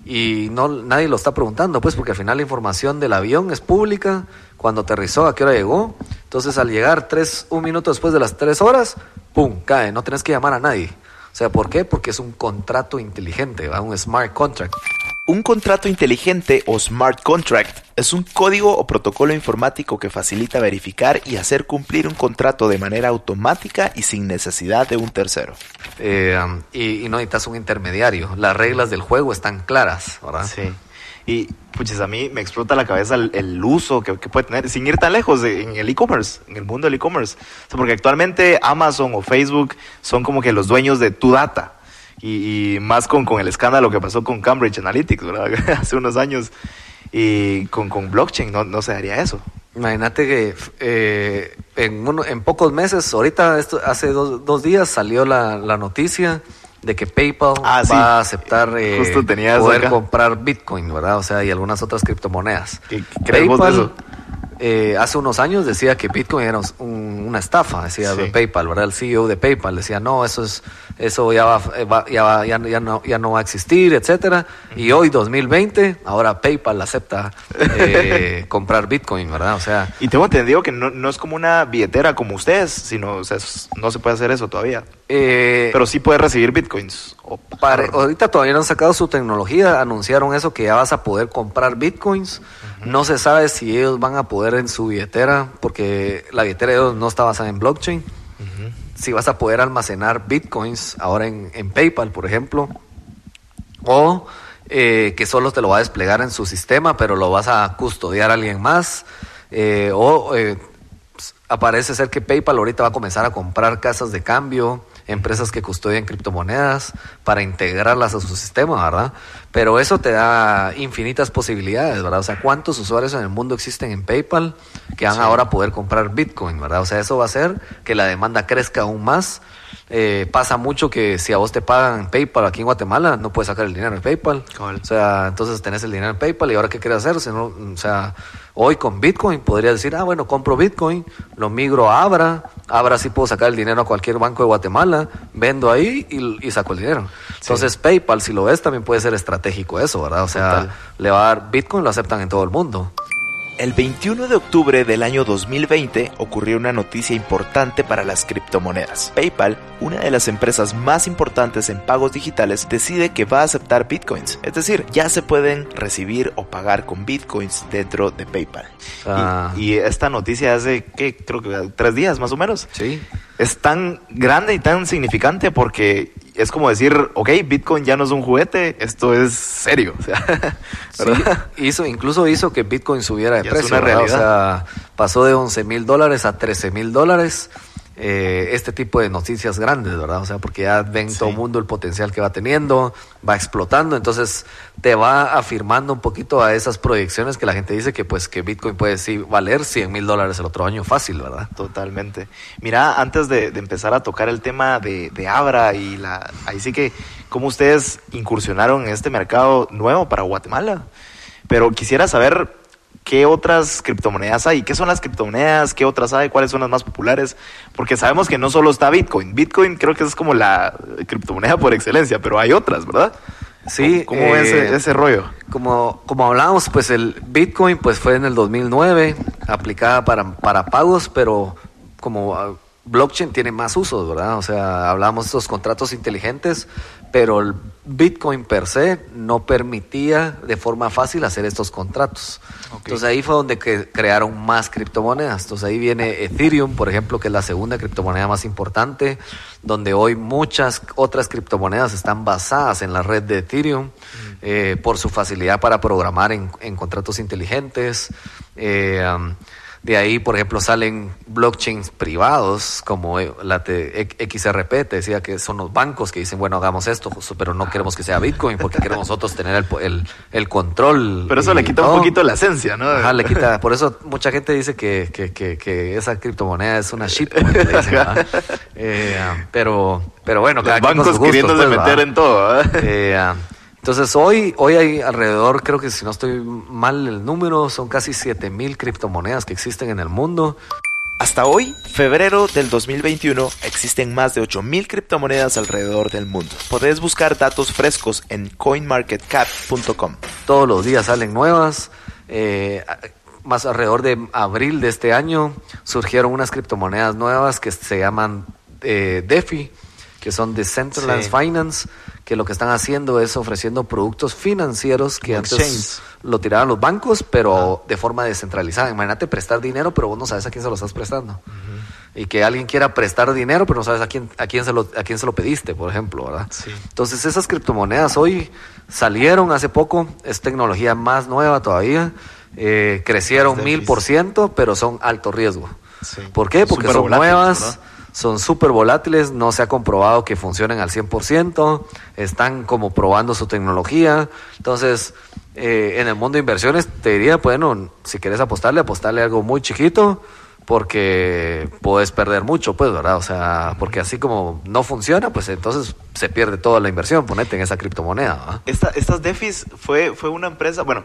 Y no nadie lo está preguntando, pues, porque al final la información del avión es pública, cuando aterrizó, a qué hora llegó. Entonces, al llegar tres, un minuto después de las tres horas, ¡pum! cae, no tenés que llamar a nadie. O sea, ¿por qué? Porque es un contrato inteligente, ¿va? un smart contract. Un contrato inteligente o smart contract es un código o protocolo informático que facilita verificar y hacer cumplir un contrato de manera automática y sin necesidad de un tercero. Eh, um, y, y no necesitas un intermediario. Las reglas del juego están claras, ¿verdad? Sí. Y pues a mí me explota la cabeza el, el uso que, que puede tener, sin ir tan lejos, de- en el e-commerce, en el mundo del e-commerce. O sea, porque actualmente Amazon o Facebook son como que los dueños de tu data. Y, y más con, con el escándalo que pasó con Cambridge Analytics, ¿verdad? Hace unos años. Y con, con blockchain no, no se daría eso. Imagínate que eh, en, uno- en pocos meses, ahorita esto, hace dos, dos días salió la, la noticia de que PayPal Ah, sí. va a aceptar eh, Justo poder acá. comprar Bitcoin, ¿verdad? O sea, y algunas otras criptomonedas. ¿Qué- qué de eso? Eh, hace unos años decía que Bitcoin era un- una estafa, decía Sí. PayPal, ¿verdad? El CEO de PayPal decía, no, eso es eso ya va, eh, va- ya, va- ya, ya no, ya no va a existir, etcétera. Y hoy, 2020, ahora PayPal acepta eh, comprar Bitcoin, ¿verdad? O sea, Y tengo entendido que no, no es como una billetera como ustedes, sino, o sea, es- no se puede hacer eso todavía. eh, Pero sí puede recibir bitcoins. O- ahorita todavía no han sacado su tecnología, anunciaron eso que ya vas a poder comprar bitcoins. No se sabe si ellos van a poder en su billetera, porque la billetera de ellos no está basada en blockchain. Si vas a poder almacenar bitcoins ahora en, en PayPal, por ejemplo, o eh, que solo te lo va a desplegar en su sistema, pero lo vas a custodiar a alguien más, eh, o eh, aparece ser que PayPal ahorita va a comenzar a comprar casas de cambio, empresas que custodian criptomonedas para integrarlas a su sistema, ¿verdad? Pero eso te da infinitas posibilidades, ¿verdad? O sea, ¿cuántos usuarios en el mundo existen en PayPal que van ahora a poder comprar Bitcoin, ¿verdad? O sea, eso va a hacer que la demanda crezca aún más. Eh, pasa mucho que si a vos te pagan en PayPal aquí en Guatemala, no puedes sacar el dinero en PayPal. O sea, entonces tenés el dinero en PayPal y ahora qué quieres hacer? Si no, o sea, hoy con Bitcoin podrías decir, ah, bueno, compro Bitcoin, lo migro a Abra, Abra sí puedo sacar el dinero a cualquier banco de Guatemala, vendo ahí y, y saco el dinero. Entonces PayPal, si lo ves, también puede ser estratégico eso, ¿verdad? O sea, Total. le va a dar Bitcoin, lo aceptan en todo el mundo. El 21 de octubre del año 2020 ocurrió una noticia importante para las criptomonedas. PayPal, una de las empresas más importantes en pagos digitales, decide que va a aceptar bitcoins. Es decir, ya se pueden recibir o pagar con bitcoins dentro de PayPal. Sea, Y, y esta noticia hace, ¿qué? Creo que tres días más o menos. sí. Es tan grande y tan significante porque es como decir, ok, Bitcoin ya no es un juguete, esto es serio. O sea, Sí, ¿verdad? hizo, incluso hizo que Bitcoin subiera de Ya es precio. una realidad. O sea, pasó de 11 mil dólares a 13 mil dólares. Eh, este tipo de noticias grandes, ¿verdad? O sea, porque ya ven Sí. todo el mundo el potencial que va teniendo, va explotando, entonces te va afirmando un poquito a esas proyecciones que la gente dice que pues que Bitcoin puede sí valer 100 mil dólares el otro año fácil, ¿verdad? Totalmente. Mira, antes de, de empezar a tocar el tema de, de Abra y la, ahí sí que, cómo ustedes incursionaron en este mercado nuevo para Guatemala. Pero quisiera saber qué otras criptomonedas hay, qué son las criptomonedas, qué otras hay, cuáles son las más populares, porque sabemos que no solo está Bitcoin. Bitcoin creo que es como la criptomoneda por excelencia, pero hay otras, ¿verdad? Sí, ¿Cómo, cómo eh, ese, ese rollo? Como, como hablábamos, pues el Bitcoin pues fue en el 2009, aplicada para, para pagos, pero como blockchain tiene más usos, ¿verdad? O sea, hablamos de estos contratos inteligentes, pero el Bitcoin per se no permitía de forma fácil hacer estos contratos. Entonces ahí fue donde que crearon más criptomonedas. Entonces ahí viene Ethereum, por ejemplo, que es la segunda criptomoneda más importante, donde hoy muchas otras criptomonedas están basadas en la red de Ethereum eh, por su facilidad para programar en, en contratos inteligentes. Eh, um, de ahí, por ejemplo, salen blockchains privados como eh, la te- XRP, te decía que son los bancos que dicen, bueno, hagamos esto, pero no queremos que sea Bitcoin porque queremos nosotros tener el, el, el control. Pero eso y le quita un poquito la esencia, ¿no? Ajá, le quita. Por eso mucha gente dice que, que, que, que esa criptomoneda es una shitcoin. le dicen, ¿verdad? Eh, pero, pero bueno, Los cada quien con bancos queriéndose pues, meter ¿verdad? en todo. Eh, entonces hoy, hoy hay alrededor, creo que si no estoy mal el número, son casi 7000 criptomonedas que existen en el mundo. Hasta hoy, febrero del 2021, existen más de 8.000 criptomonedas alrededor del mundo. Podés buscar datos frescos en coinmarketcap.com. Todos los días salen nuevas. eh, más alrededor de abril de este año surgieron unas criptomonedas nuevas que se llaman eh, DeFi, que son Decentralized Sí. Finance, que lo que están haciendo es ofreciendo productos financieros que antes lo tiraban los bancos, pero de forma descentralizada. Imagínate prestar dinero, pero vos no sabes a quién se lo estás prestando. Y que alguien quiera prestar dinero, pero no sabes a quién, a quién, se, lo, a quién se lo pediste, por ejemplo, ¿verdad? Sí. Entonces esas criptomonedas hoy salieron hace poco, es tecnología más nueva todavía, eh, crecieron mil por ciento, pero son alto riesgo. Sí. ¿Por qué? Porque son volátiles, nuevas, ¿verdad? Son súper volátiles, no se ha comprobado que funcionen al 100%, están como probando su tecnología. Entonces, eh, en el mundo de inversiones, te diría, bueno, si quieres apostarle, apostarle algo muy chiquito, porque puedes perder mucho, pues, ¿verdad? O sea, porque así como no funciona, pues entonces se pierde toda la inversión, ponete en esa criptomoneda. Esta, estas DeFis fue, fue una empresa, bueno,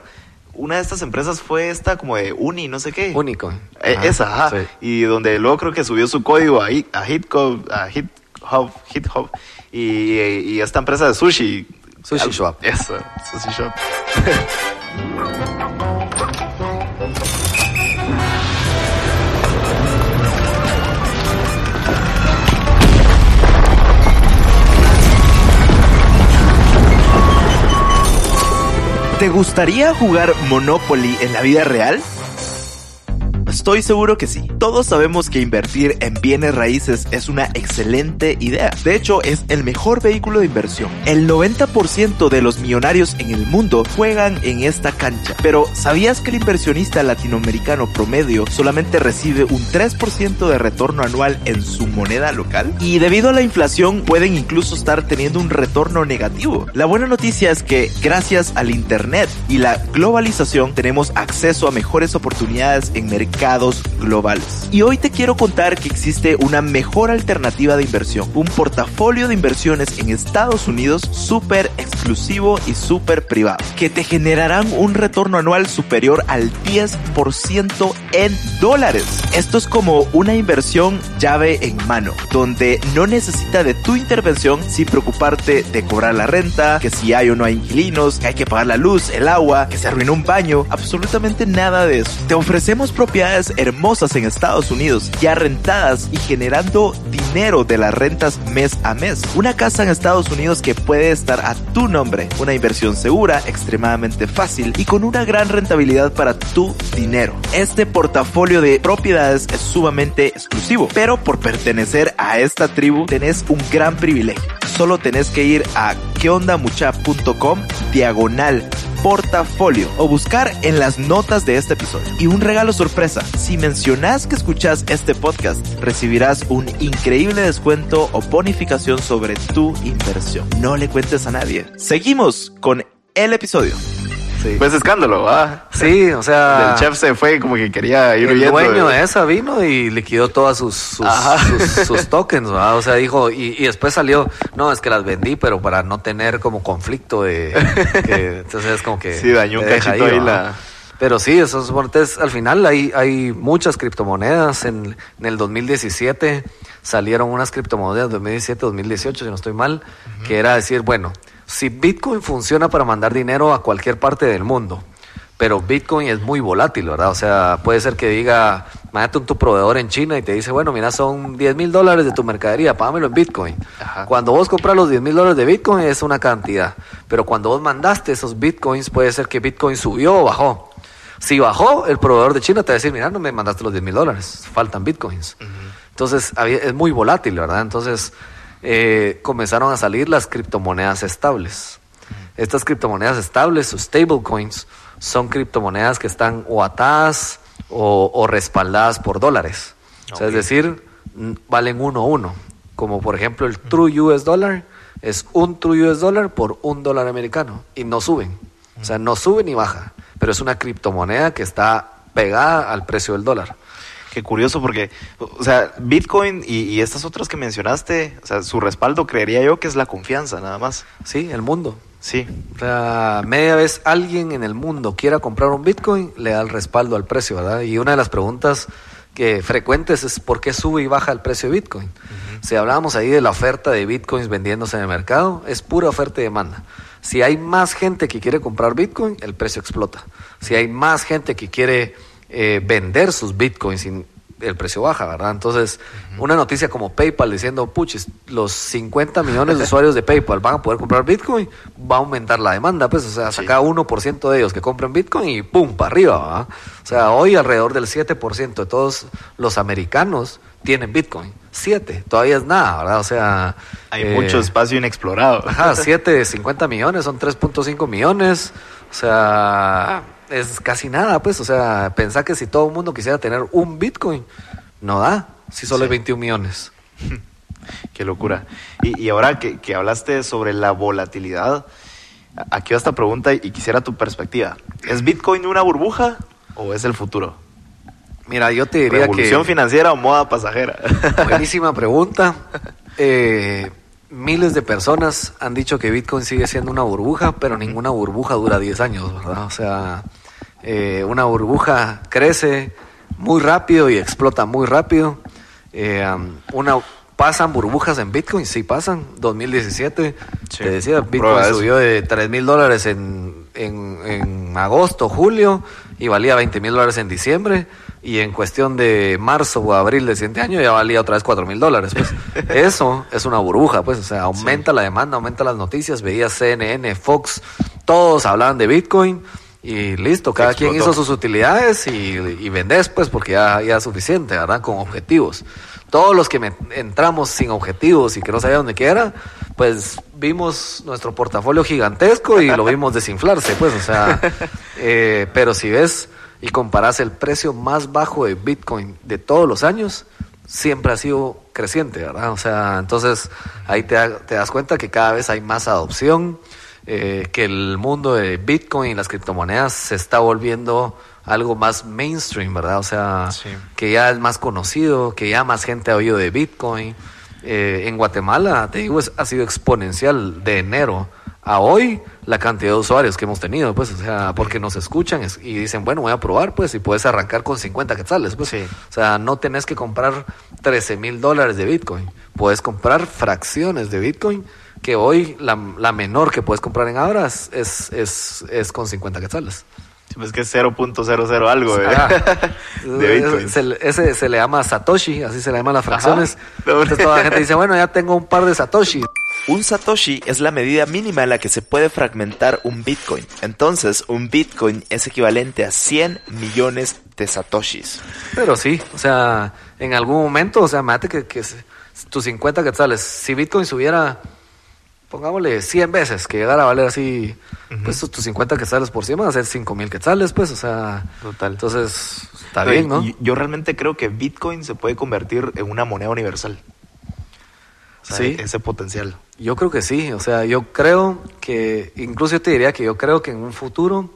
una de estas empresas fue esta como de Uni, no sé qué. Único. Eh, Ajá, esa, ajá. sí. Y donde luego creo que subió su código a, a HitHub, a HitHub, HitHub y, y esta empresa de sushi. Sushi Shop. Eso, Sushi Shop. ¿Te gustaría jugar Monopoly en la vida real? Estoy seguro que sí. Todos sabemos que invertir en bienes raíces es una excelente idea. De hecho, es el mejor vehículo de inversión. El 90% de los millonarios en el mundo juegan en esta cancha. Pero, ¿sabías que el inversionista latinoamericano promedio solamente recibe un 3% de retorno anual en su moneda local? Y debido a la inflación pueden incluso estar teniendo un retorno negativo. La buena noticia es que gracias al Internet y la globalización tenemos acceso a mejores oportunidades en mercados globales. Y hoy te quiero contar que existe una mejor alternativa de inversión, un portafolio de inversiones en Estados Unidos súper exclusivo y súper privado, que te generarán un retorno anual superior al 10% en dólares. Esto es como una inversión llave en mano, donde no necesita de tu intervención sin preocuparte de cobrar la renta, que si hay o no hay inquilinos, que hay que pagar la luz, el agua, que se arruinó un baño, absolutamente nada de eso. Te ofrecemos propiedades hermosas en Estados Unidos, ya rentadas y generando dinero de las rentas mes a mes. Una casa en Estados Unidos que puede estar a tu nombre, una inversión segura, extremadamente fácil y con una gran rentabilidad para tu dinero. Este portafolio de propiedades es sumamente exclusivo, pero por pertenecer a esta tribu tenés un gran privilegio. Solo tenés que ir a queondamucha.com diagonal portafolio o buscar en las notas de este episodio. Y un regalo sorpresa, si mencionas que escuchas este podcast, recibirás un increíble descuento o bonificación sobre tu inversión. No le cuentes a nadie. Seguimos con el episodio. Sí. Pues escándalo, ¿va? Sí, o sea. El chef se fue como que quería ir el huyendo. dueño de esa vino y liquidó todas sus, sus, sus- sus tokens, ¿verdad? O sea, dijo, y, y después salió, no, es que las vendí, pero para no tener como conflicto de... que- entonces es como que... Sí, dañó un cachito ahí la- Pero sí, eso es, bueno, entonces, al final hay, hay muchas criptomonedas. En, en el 2017 salieron unas criptomonedas, 2017, 2018, si no estoy mal, que era decir, bueno, si Bitcoin funciona para mandar dinero a cualquier parte del mundo, pero Bitcoin es muy volátil, ¿verdad? O sea, puede ser que diga, mándate tu proveedor en China y te dice, bueno, mira, son 10 mil dólares de tu mercadería, págamelo en Bitcoin. Ajá. Cuando vos compras los 10 mil dólares de Bitcoin es una cantidad, pero cuando vos mandaste esos Bitcoins, puede ser que Bitcoin subió o bajó. Si bajó, el proveedor de China te va a decir, mira, no me mandaste los 10 mil dólares, faltan Bitcoins. Entonces, es muy volátil, ¿verdad? Entonces, eh, comenzaron a salir las criptomonedas estables. Estas criptomonedas estables o stablecoins son criptomonedas que están o atadas o, o respaldadas por dólares. O sea, es decir, valen uno a uno. Como por ejemplo el True US Dollar es un True US Dollar por un dólar americano y no suben. O sea, no sube ni baja. Pero es una criptomoneda que está pegada al precio del dólar. Qué curioso porque, o sea, Bitcoin y, y estas otras que mencionaste, o sea, su respaldo creería yo que es la confianza nada más. Sí, el mundo. Sí. O sea, media vez alguien en el mundo quiera comprar un Bitcoin, le da el respaldo al precio, ¿verdad? Y una de las preguntas que frecuentes es por qué sube y baja el precio de Bitcoin. Si hablábamos ahí de la oferta de Bitcoins vendiéndose en el mercado, es pura oferta y demanda. Si hay más gente que quiere comprar Bitcoin, el precio explota. Si hay más gente que quiere eh, vender sus Bitcoins, y el precio baja, ¿verdad? Entonces, una noticia como PayPal diciendo, puchis, los 50 millones de usuarios de PayPal van a poder comprar Bitcoin, va a aumentar la demanda, pues, o sea, saca 1% de ellos que compren Bitcoin y pum, para arriba, ¿verdad? O sea, hoy alrededor del 7% de todos los americanos tienen Bitcoin. 7, todavía es nada, ¿verdad? O sea... Hay eh, mucho espacio inexplorado. Ajá, 7 de 50 millones son 3.5 millones. O sea, es casi nada, pues. O sea, pensá que si todo el mundo quisiera tener un Bitcoin, no da. Si solo hay Sí. 21 millones. Qué locura. Y, y ahora que, que hablaste sobre la volatilidad, aquí va esta pregunta y quisiera tu perspectiva. ¿Es Bitcoin una burbuja o es el futuro? Mira, yo te diría ¿Revolución que... financiera o moda pasajera? Buenísima pregunta. Eh, miles de personas han dicho que Bitcoin sigue siendo una burbuja, pero ninguna burbuja dura 10 años, ¿verdad? O sea, eh, una burbuja crece muy rápido y explota muy rápido. Eh, una pasan burbujas en Bitcoin, sí pasan. 2017, Sí. te decía, Bitcoin subió de 3 mil dólares en, en, en agosto, julio, y valía 20 mil dólares en diciembre. Y en cuestión de marzo o abril del siguiente año ya valía otra vez 4 mil dólares. Pues eso es una burbuja, pues, o sea, aumenta la demanda, aumenta las noticias. Veía CNN, Fox, todos hablaban de Bitcoin. Y listo, cada quien hizo sus utilidades y, y vendés, pues, porque ya, ya es suficiente, ¿verdad? Con objetivos. Todos los que me- entramos sin objetivos y que no sabía dónde que era, pues vimos nuestro portafolio gigantesco y lo vimos desinflarse, pues, o sea, eh, pero si ves y comparas el precio más bajo de Bitcoin de todos los años, siempre ha sido creciente, ¿verdad? O sea, entonces ahí te das cuenta que cada vez hay más adopción, eh, que el mundo de Bitcoin y las criptomonedas se está volviendo algo más mainstream, ¿verdad? O sea, Sí. que ya es más conocido, que ya más gente ha oído de Bitcoin. Eh, en Guatemala, te digo, es- ha sido exponencial de enero a hoy la cantidad de usuarios que hemos tenido, pues, o sea, porque nos escuchan es- y dicen, bueno, voy a probar, pues, y puedes arrancar con 50 quetzales, pues. Sí. O sea, no tenés que comprar 13 mil dólares de Bitcoin. Puedes comprar fracciones de Bitcoin, que hoy la, la menor que puedes comprar en ahora es, es, es, con 50 quetzales. Sí, pues que es 0.00 algo de, Ajá. de Bitcoin. Se, ese se le llama Satoshi, así se le llaman las fracciones. Entonces toda la gente dice, bueno, ya tengo un par de Satoshi. Un Satoshi es la medida mínima en la que se puede fragmentar un Bitcoin. Entonces, un Bitcoin es equivalente a 100 millones de Satoshis. Pero sí, o sea, en algún momento, o sea, mate que, que tus 50 quetzales, si Bitcoin subiera, pongámosle 100 veces, que llegara a valer así, pues tus, tus 50 quetzales por 100 van a ser 5 mil quetzales, pues, o sea, Total. entonces, está bien, ¿no? Yo realmente creo que Bitcoin se puede convertir en una moneda universal. O sea, Sí. Ese potencial. Yo creo que sí, o sea, yo creo que, incluso yo te diría que yo creo que en un futuro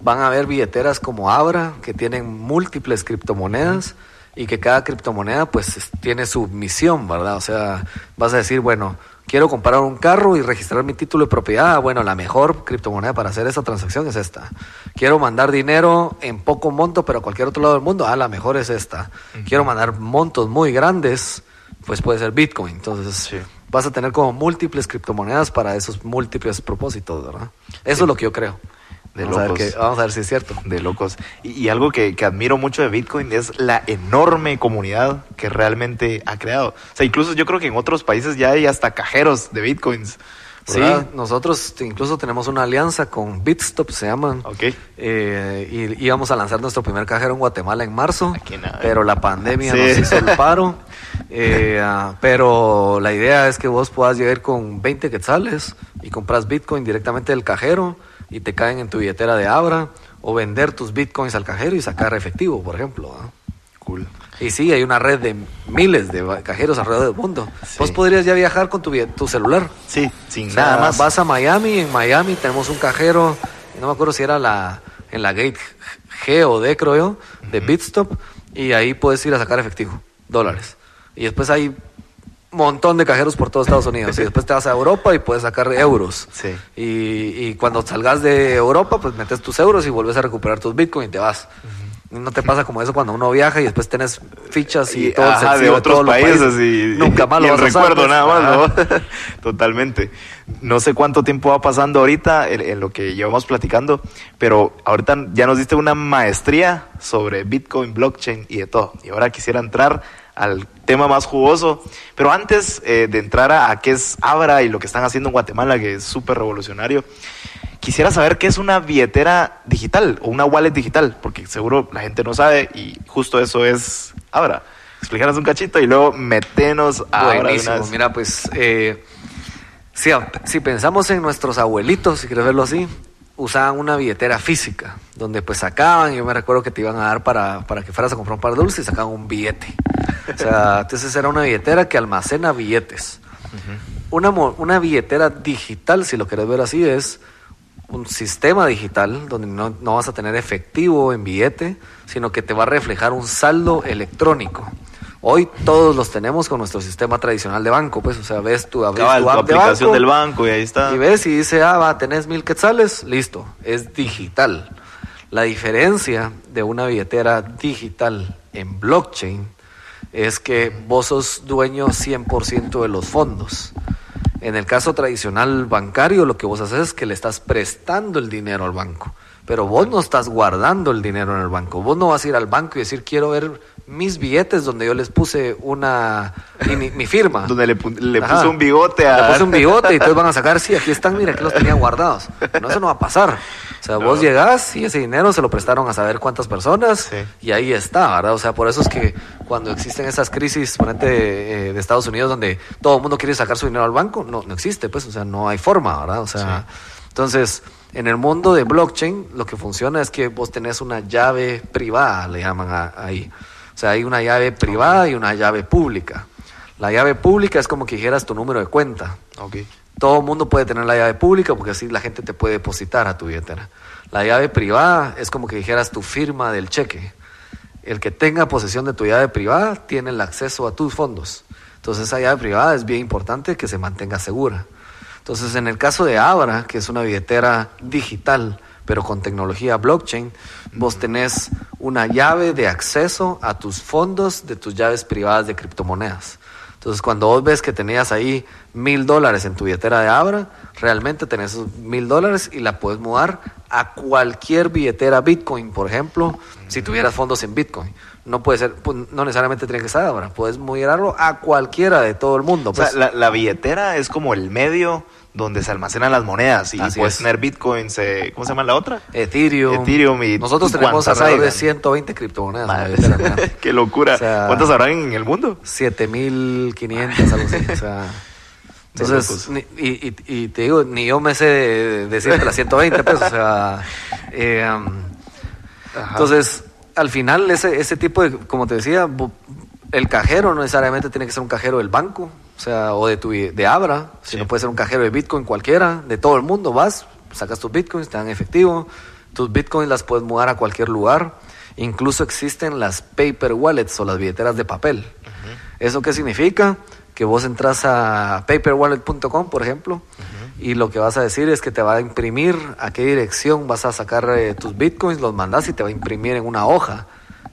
van a haber billeteras como Abra, que tienen múltiples criptomonedas y que cada criptomoneda pues es- tiene su misión, ¿verdad? O sea, vas a decir, bueno, quiero comprar un carro y registrar mi título de propiedad, bueno, la mejor criptomoneda para hacer esa transacción es esta. Quiero mandar dinero en poco monto, pero a cualquier otro lado del mundo, ah, la mejor es esta. Quiero mandar montos muy grandes, pues puede ser Bitcoin. Entonces, Sí. vas a tener como múltiples criptomonedas para esos múltiples propósitos, ¿verdad? Eso es lo que yo creo. De vamos, a ver locos. que- vamos a ver si es cierto. De locos. Y, y algo que, que admiro mucho de Bitcoin es la enorme comunidad que realmente ha creado. O sea, incluso yo creo que en otros países ya hay hasta cajeros de Bitcoins. Sí, nosotros incluso tenemos una alianza con Bitstop, se llaman. Ok. Eh, y íbamos a lanzar nuestro primer cajero en Guatemala en marzo, Aquí nada. pero la pandemia Sí. nos hizo el paro. Eh, ah, pero la idea es que vos puedas llegar con 20 quetzales y compras Bitcoin directamente del cajero y te caen en tu billetera de Abra o vender tus Bitcoins al cajero y sacar efectivo, por ejemplo. ¿ah? Cool. Y sí, hay una red de miles de cajeros alrededor del mundo. Sí. Vos podrías ya viajar con tu, celular. Sí, sin O sea, nada más. Vas a Miami, en Miami tenemos un cajero, no me acuerdo si era la en la gate G o D, creo yo, de Bitstop, y ahí puedes ir a sacar efectivo, dólares. Y después hay montón de cajeros por todo Estados Unidos. Y después te vas a Europa y puedes sacar euros. Sí. Y, y cuando salgas de Europa, pues metes tus euros y vuelves a recuperar tus Bitcoin y te vas. No te pasa como eso cuando uno viaja y después tenés fichas y, Y, todo ajá, de otros todos los países, y nunca más y lo vas a usar, recuerdo pues. nada más. ¿no? Totalmente. No sé cuánto tiempo va pasando ahorita en, en lo que llevamos platicando, pero ahorita ya nos diste una maestría sobre Bitcoin, blockchain y de todo. Y ahora quisiera entrar al tema más jugoso, pero antes eh, de entrar a, a qué es Abra y lo que están haciendo en Guatemala, que es súper revolucionario, quisiera saber qué es una billetera digital o una wallet digital, porque seguro la gente no sabe y justo eso es Abra. Explícanos un cachito y luego metenos a Abra una Buenísimo. Mira, pues, eh, si, si pensamos en nuestros abuelitos, si quieres verlo así, usaban una billetera física, donde pues sacaban, yo me recuerdo que te iban a dar para, para que fueras a comprar un par de dulces y sacaban un billete. O sea, entonces era una billetera que almacena billetes. una, una billetera digital, si lo quieres ver así, es un sistema digital donde no, no vas a tener efectivo en billete, sino que te va a reflejar un saldo electrónico. Hoy todos los tenemos con nuestro sistema tradicional de banco, pues, o sea, ves tu, Cabal, tu tu app de aplicación banco, del banco y ahí está. y ves y dice, ah, va, tenés mil quetzales, listo, es digital. La diferencia de una billetera digital en blockchain es que vos sos dueño 100% de los fondos. En el caso tradicional bancario, lo que vos haces es que le estás prestando el dinero al banco, pero vos no estás guardando el dinero en el banco. Vos no vas a ir al banco y decir, quiero ver mis billetes donde yo les puse una mi, firma. Donde le, le puso un bigote a... Le puse un bigote y entonces van a sacar, sí, aquí están, mira, aquí los tenía guardados. No, eso no va a pasar. O sea, vos llegás y ese dinero se lo prestaron a saber cuántas personas Sí. y ahí está, ¿verdad? O sea, por eso es que cuando existen esas crisis, ponete, eh, de Estados Unidos donde todo el mundo quiere sacar su dinero al banco, no, no existe, pues, o sea, no hay forma, ¿verdad? O sea, entonces, en el mundo de blockchain, lo que funciona es que vos tenés una llave privada, le llaman a- ahí. O sea, hay una llave privada y una llave pública. La llave pública es como que dijeras tu número de cuenta. Todo el mundo puede tener la llave pública porque así la gente te puede depositar a tu billetera. La llave privada es como que dijeras tu firma del cheque. El que tenga posesión de tu llave privada tiene el acceso a tus fondos. Entonces esa llave privada es bien importante que se mantenga segura. Entonces en el caso de Abra, que es una billetera digital, pero con tecnología blockchain, vos tenés una llave de acceso a tus fondos de tus llaves privadas de criptomonedas. Entonces, cuando vos ves que tenías ahí mil dólares en tu billetera de Abra, realmente tenés esos mil dólares y la puedes mudar a cualquier billetera Bitcoin, por ejemplo, si tuvieras fondos en Bitcoin. No puede ser, pues, no necesariamente tiene que ser Abra, puedes mudarlo a cualquiera de todo el mundo. O sea, pues. la, la billetera es como el medio donde se almacenan las monedas y Así puedes es. tener bitcoins, eh, ¿cómo se llama la otra? Ethereum. Ethereum y- Nosotros tenemos alrededor de hayan. 120 criptomonedas. Madre. Qué locura. O sea- ¿Cuántas habrán en el mundo? 7500, algo así. O sea, De entonces, ni- y, y- y te digo, ni yo me sé de- decirte las 120, pues, o sea. eh, entonces, al final, ese, ese tipo de, como te decía, el cajero no necesariamente tiene que ser un cajero del banco, o sea, o de tu de Abra, sino Sí. puede ser un cajero de Bitcoin cualquiera, de todo el mundo. Vas, sacas tus Bitcoins, te dan efectivo, tus Bitcoins las puedes mudar a cualquier lugar. Incluso existen las paper wallets o las billeteras de papel. ¿Eso qué significa? Que vos entras a paperwallet.com, por ejemplo, y lo que vas a decir es que te va a imprimir a qué dirección vas a sacar eh, tus bitcoins, los mandas y te va a imprimir en una hoja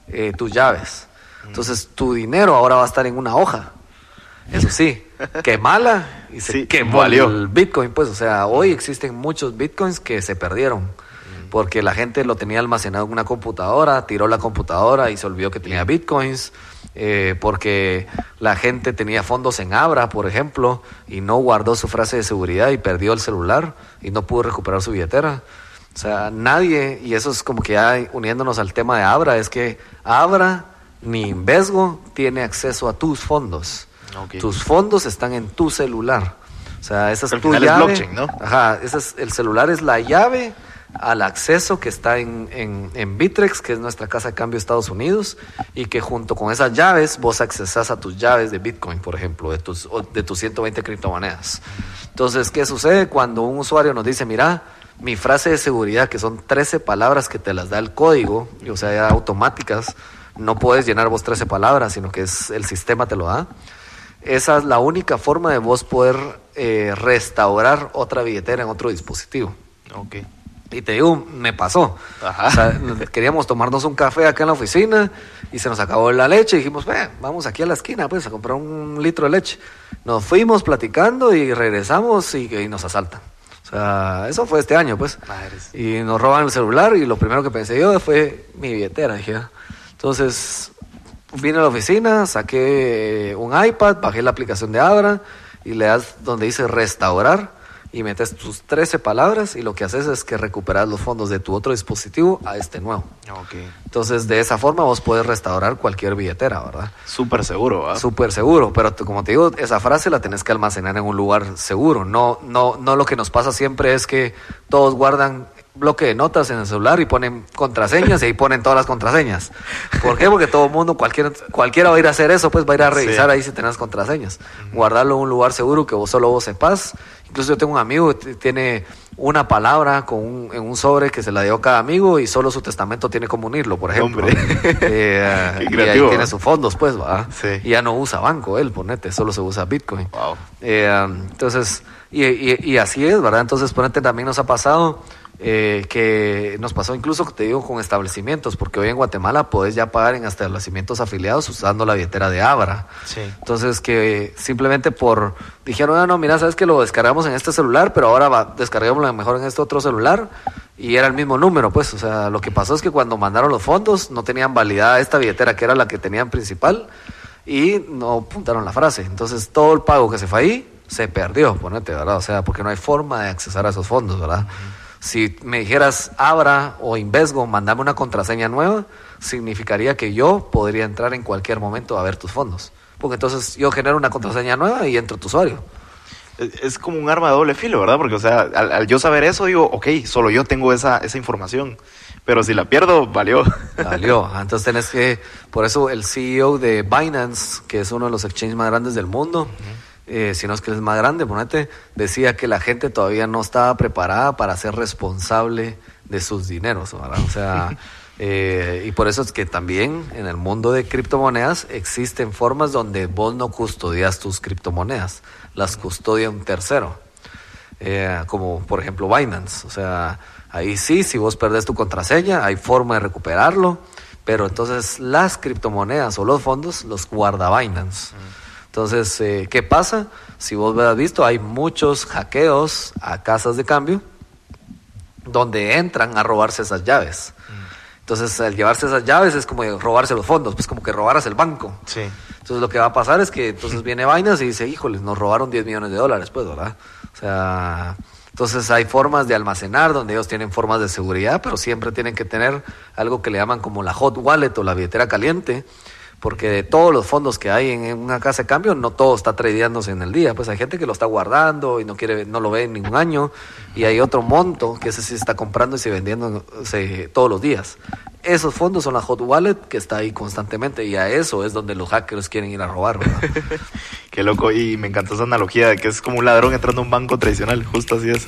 eh, tus llaves. Entonces tu dinero ahora va a estar en una hoja. Eso sí, quemala y se Sí, quemó valió. el bitcoin. Pues, o sea, hoy existen muchos bitcoins que se perdieron porque la gente lo tenía almacenado en una computadora, tiró la computadora y se olvidó que tenía bitcoins, eh, porque la gente tenía fondos en Abra, por ejemplo, y no guardó su frase de seguridad y perdió el celular y no pudo recuperar su billetera. O sea, nadie, y eso es como que ya uniéndonos al tema de Abra, es que Abra ni Invesgo tiene acceso a tus fondos. Ok. Tus fondos están en tu celular. O sea, esa es Al tu final es llave. blockchain, ¿no? Ajá, ese es, el celular es la llave al acceso que está en, en, en Bitrex, que es nuestra casa de cambio de Estados Unidos, y que junto con esas llaves vos accesás a tus llaves de Bitcoin, por ejemplo, de tus, de tus 120 criptomonedas. Entonces, ¿qué sucede cuando un usuario nos dice, mira, mi frase de seguridad, que son 13 palabras que te las da el código, y, o sea, ya automáticas, no puedes llenar vos 13 palabras, sino que es, el sistema te lo da. Esa es la única forma de vos poder eh, restaurar otra billetera en otro dispositivo. Ok. Y te digo, me pasó. Ajá. O sea, queríamos tomarnos un café acá en la oficina y se nos acabó la leche. Y dijimos, "Ve, vamos aquí a la esquina pues a comprar un litro de leche. Nos fuimos platicando y regresamos y, y nos asaltan. O sea, eso fue este año pues. Madres. Y nos roban el celular y lo primero que pensé yo fue mi billetera. Dije, "Ah". entonces vine a la oficina, saqué un iPad, bajé la aplicación de Abra y le das donde dice restaurar y metes tus 13 palabras y lo que haces es que recuperas los fondos de tu otro dispositivo a este nuevo. Ok. Entonces, de esa forma vos puedes restaurar cualquier billetera, ¿verdad? Súper seguro, ¿ah? Súper seguro, pero como te digo, esa frase la tenés que almacenar en un lugar seguro. No, no, no lo que nos pasa siempre es que todos guardan bloque de notas en el celular y ponen contraseñas y ahí ponen todas las contraseñas. ¿Por qué? Porque todo el mundo, cualquiera, cualquiera va a ir a hacer eso, pues va a ir a revisar ahí si tenés contraseñas. Guardarlo en un lugar seguro que vos solo vos sepas. Incluso yo tengo un amigo que tiene una palabra con un, en un sobre que se la dio cada amigo y solo su testamento tiene como unirlo, por ejemplo. Eh, y ahí tiene sus fondos, pues, va. Y ya no usa banco él, ponete, solo se usa Bitcoin. Eh, entonces, y, y, así es, ¿verdad? Entonces, ponete, también nos ha pasado eh, que nos pasó incluso, te digo, con establecimientos, porque hoy en Guatemala podés ya pagar en establecimientos afiliados usando la billetera de Abra. Entonces, que simplemente por, dijeron, no, ah, no, mira, sabes que lo descargamos en este celular, pero ahora va, descarguémoslo mejor en este otro celular, y era el mismo número, pues, o sea, lo que pasó es que cuando mandaron los fondos no tenían validada esta billetera, que era la que tenían principal, y no apuntaron la frase. Entonces, todo el pago que se fue ahí se perdió, ponete, ¿verdad? O sea, porque no hay forma de accesar a esos fondos, ¿verdad? Si me dijeras Abra o Invesgo, mandame una contraseña nueva, significaría que yo podría entrar en cualquier momento a ver tus fondos. Porque entonces yo genero una contraseña nueva y entro tu usuario. Es como un arma de doble filo, ¿verdad? Porque, o sea, al, yo saber eso, digo, ok, solo yo tengo esa, esa información. Pero si la pierdo, valió. Valió. Entonces tenés que, por eso el CEO de Binance, que es uno de los exchanges más grandes del mundo, eh, si no es que es más grande, ponete, decía que la gente todavía no estaba preparada para ser responsable de sus dineros, ¿verdad? O sea, eh, y por eso es que también en el mundo de criptomonedas existen formas donde vos no custodias tus criptomonedas, las custodia un tercero, eh, como por ejemplo Binance, o sea, ahí sí, si vos perdés tu contraseña, hay forma de recuperarlo, pero entonces las criptomonedas o los fondos los guarda Binance. Entonces, eh, ¿qué pasa? Si vos has visto, hay muchos hackeos a casas de cambio donde entran a robarse esas llaves. Entonces, al llevarse esas llaves es como robarse los fondos, pues como que robaras el banco. Sí. Entonces, lo que va a pasar es que entonces viene Vainas y dice, híjoles, nos robaron 10 millones de dólares, pues, ¿verdad? O sea, entonces hay formas de almacenar donde ellos tienen formas de seguridad, pero siempre tienen que tener algo que le llaman como la hot wallet o la billetera caliente, porque de todos los fondos que hay en una casa de cambio, no todo está tradeándose en el día. Pues hay gente que lo está guardando y no quiere, no lo ve en ningún año, y hay otro monto que ese sí está comprando y se vendiendo todos los días. Esos fondos son la hot wallet que está ahí constantemente y a eso es donde los hackers quieren ir a robar. Qué loco, y me encantó esa analogía de que es como un ladrón entrando a un banco tradicional, justo así es.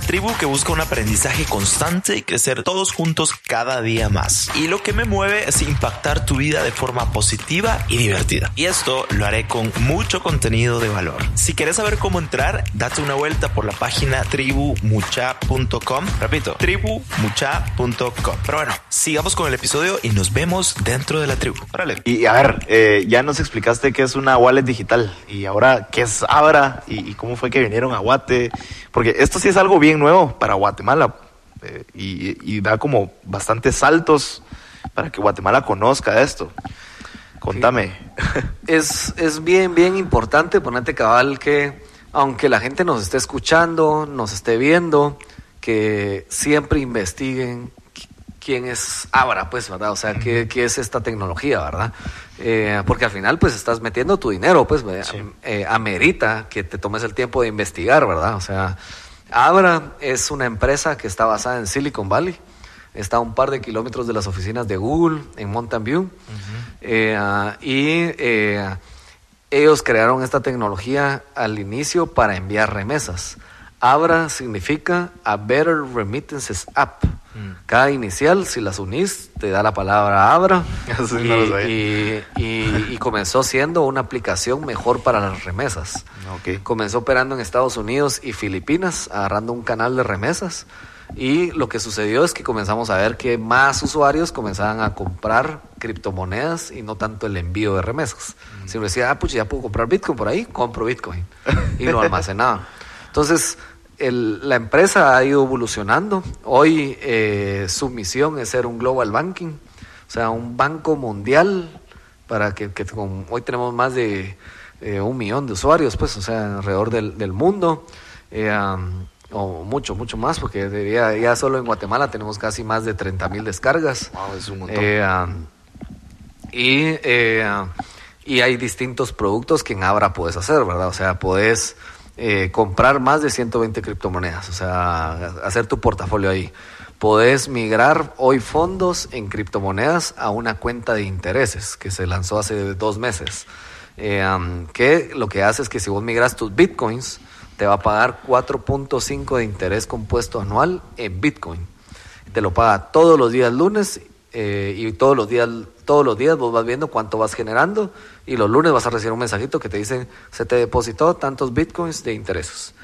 Tribu que busca un aprendizaje constante y crecer todos juntos cada día más. Y lo que me mueve es impactar tu vida de forma positiva y divertida. Y esto lo haré con mucho contenido de valor. Si quieres saber cómo entrar, date una vuelta por la página tribumucha.com. Repito, tribumucha.com. Pero bueno, sigamos con el episodio y nos vemos dentro de la tribu. Órale. Y a ver, eh, ya nos explicaste qué es una wallet digital y ahora qué es Abra y, y cómo fue que vinieron a Guate. Porque esto sí es algo bien nuevo para Guatemala eh, y, da como bastantes saltos para que Guatemala conozca esto. Contame. Es, es bien, bien importante ponerte cabal que aunque la gente nos esté escuchando, nos esté viendo, que siempre investiguen quién es Abra, pues, ¿verdad? O sea, qué, qué es esta tecnología, ¿verdad? Eh, porque al final, pues, estás metiendo tu dinero, pues, eh, amerita que te tomes el tiempo de investigar, ¿verdad? O sea, Abra es una empresa que está basada en Silicon Valley. Está a un par de kilómetros de las oficinas de Google en Mountain View. Eh, y eh, ellos crearon esta tecnología al inicio para enviar remesas. Abra significa A Better Remittances App. Mm. Cada inicial, si las unís, te da la palabra Abra. y, comenzó siendo una aplicación mejor para las remesas. Comenzó operando en Estados Unidos y Filipinas, agarrando un canal de remesas. Y lo que sucedió es que comenzamos a ver que más usuarios comenzaban a comprar criptomonedas y no tanto el envío de remesas. Mm. Si uno decía, ah, pues ya puedo comprar Bitcoin por ahí, compro Bitcoin. Y lo almacenaba. Entonces, el- la empresa ha ido evolucionando. Hoy eh, su misión es ser un global banking, o sea, un banco mundial para que, que con- hoy tenemos más de eh, un millón de usuarios, pues, o sea, alrededor del, del mundo. eh, o mucho, mucho más, porque ya, solo en Guatemala tenemos casi más de 30 mil descargas. Wow, es un montón. Y, y hay distintos productos que en Abra puedes hacer, ¿verdad? O sea, puedes eh, comprar más de 120 criptomonedas, o sea, hacer tu portafolio ahí. Podés migrar hoy fondos en criptomonedas a una cuenta de intereses que se lanzó hace dos meses. Eh, que lo que hace es que si vos migras tus bitcoins, te va a pagar 4.5 de interés compuesto anual en bitcoin te lo paga todos los días lunes eh, y todos los días todos los días vos vas viendo cuánto vas generando y los lunes vas a recibir un mensajito que te dice se te depositó tantos bitcoins de intereses.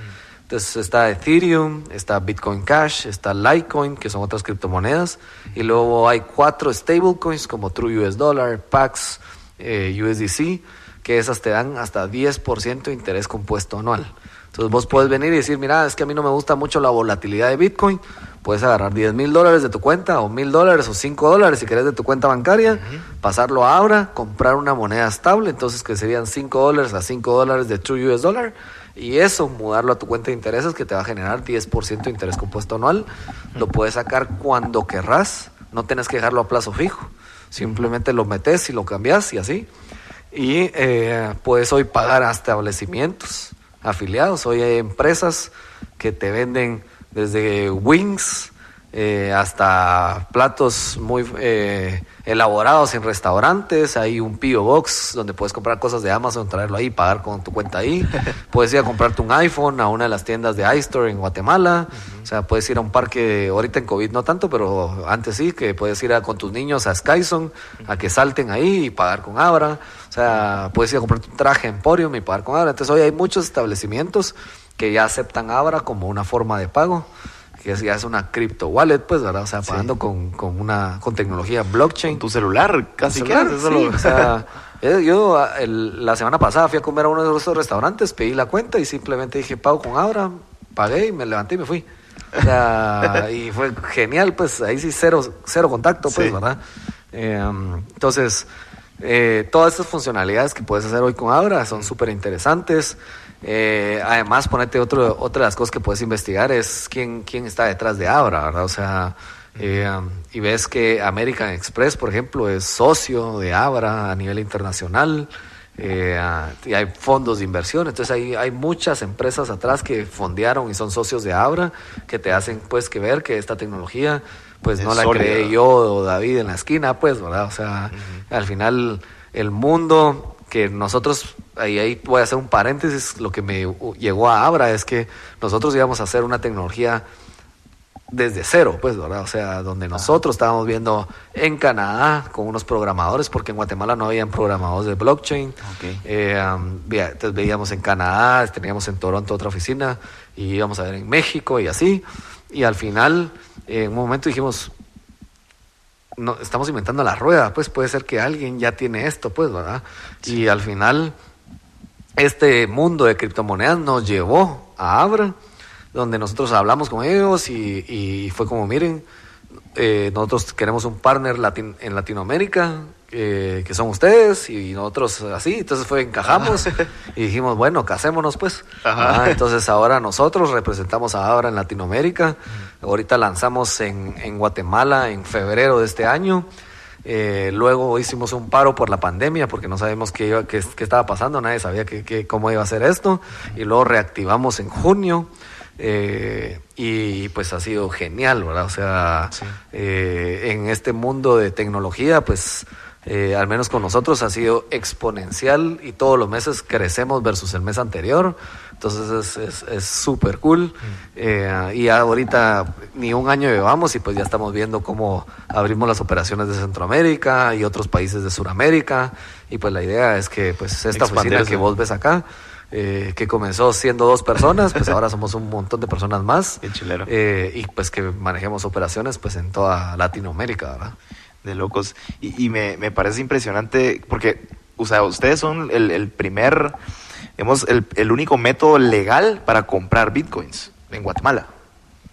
Entonces está Ethereum, está Bitcoin Cash, está Litecoin, que son otras criptomonedas, y luego hay cuatro stablecoins como True US Dollar, Pax, eh, USDC, que esas te dan hasta 10% de interés compuesto anual. Entonces vos puedes venir y decir, mira, es que a mí no me gusta mucho la volatilidad de Bitcoin, puedes agarrar 10 mil dólares de tu cuenta, o mil dólares, o 5 dólares si querés de tu cuenta bancaria, pasarlo a Abra, comprar una moneda estable, entonces que serían 5 dólares a 5 dólares de True US Dollar, y eso, mudarlo a tu cuenta de intereses que te va a generar 10% de interés compuesto anual, lo puedes sacar cuando querrás, no tienes que dejarlo a plazo fijo, simplemente lo metes y lo cambias y así. Y eh, puedes hoy pagar a establecimientos afiliados. Hoy hay empresas que te venden desde wings eh, hasta platos muy eh, elaborados en restaurantes. Hay un P.O. Box donde puedes comprar cosas de Amazon, traerlo ahí, pagar con tu cuenta ahí. puedes ir a comprarte un iPhone a una de las tiendas de iStore en Guatemala. O sea, puedes ir a un parque, ahorita en COVID no tanto, pero antes sí, que puedes ir a, con tus niños a Skyzone a que salten ahí y pagar con Abra. O sea, puedes ir a comprar un traje Emporium y pagar con Abra. Entonces hoy hay muchos establecimientos que ya aceptan Abra como una forma de pago que es- ya es una crypto wallet, pues, ¿verdad? O sea, pagando con, con una con tecnología blockchain. Tu celular, casi que sí, o sea, eh, yo ah, el- la semana pasada fui a comer a uno de esos restaurantes, pedí la cuenta y simplemente dije pago con Abra, pagué y me levanté y me fui. O sea, y fue genial, pues ahí sí cero, cero contacto, pues, Sí. ¿verdad? Eh, entonces, eh, todas estas funcionalidades que puedes hacer hoy con Abra son súper interesantes. Eh, además, ponete otro, otra de las cosas que puedes investigar es quién, quién está detrás de Abra, ¿verdad? O sea, eh, um, y ves que American Express, por ejemplo, es socio de Abra a nivel internacional. eh, y hay fondos de inversión, entonces hay, hay muchas empresas atrás que fondearon y son socios de Abra que te hacen pues que ver que esta tecnología pues Es no la sólida. creé yo o David en la esquina, pues, ¿verdad? O sea, al final el mundo que nosotros, ahí, ahí voy a hacer un paréntesis, lo que me llegó a Abra es que nosotros íbamos a hacer una tecnología desde cero, pues, ¿verdad? O sea, donde nosotros estábamos viendo en Canadá con unos programadores, porque en Guatemala no habían programadores de blockchain. Eh, um, entonces veíamos en Canadá, teníamos en Toronto otra oficina, y íbamos a ver en México y así. Y al final, eh, en un momento dijimos, no, estamos inventando la rueda, pues puede ser que alguien ya tiene esto, pues, ¿verdad? Y al final, este mundo de criptomonedas nos llevó a Abra, donde nosotros hablamos con ellos y, y fue como, miren, eh, nosotros queremos un partner latin- en Latinoamérica, eh, que son ustedes, y nosotros así, entonces fue, encajamos y dijimos, bueno, casémonos pues. Ajá. Ah, entonces ahora nosotros representamos a Abra en Latinoamérica, ahorita lanzamos en, en Guatemala en febrero de este año. Eh, luego hicimos un paro por la pandemia porque no sabemos qué, iba- qué, qué estaba pasando, nadie sabía qué- qué- cómo iba a ser esto. Y luego reactivamos en junio eh, y pues ha sido genial, ¿verdad? O sea, eh, en este mundo de tecnología, pues eh, al menos con nosotros ha sido exponencial y todos los meses crecemos versus el mes anterior. Entonces es- es es súper cool. Eh, y ahorita ni un año llevamos y pues ya estamos viendo cómo abrimos las operaciones de Centroamérica y otros países de Sudamérica. Y pues la idea es que pues esta oficina que vos ves acá, eh, que comenzó siendo dos personas, pues ahora somos un montón de personas más. Eh, y pues que manejemos operaciones pues en toda Latinoamérica, ¿verdad? De locos. Y, y me, me parece impresionante porque, o sea, ustedes son el, el primer, digamos, el, el único método legal para comprar bitcoins. en Guatemala,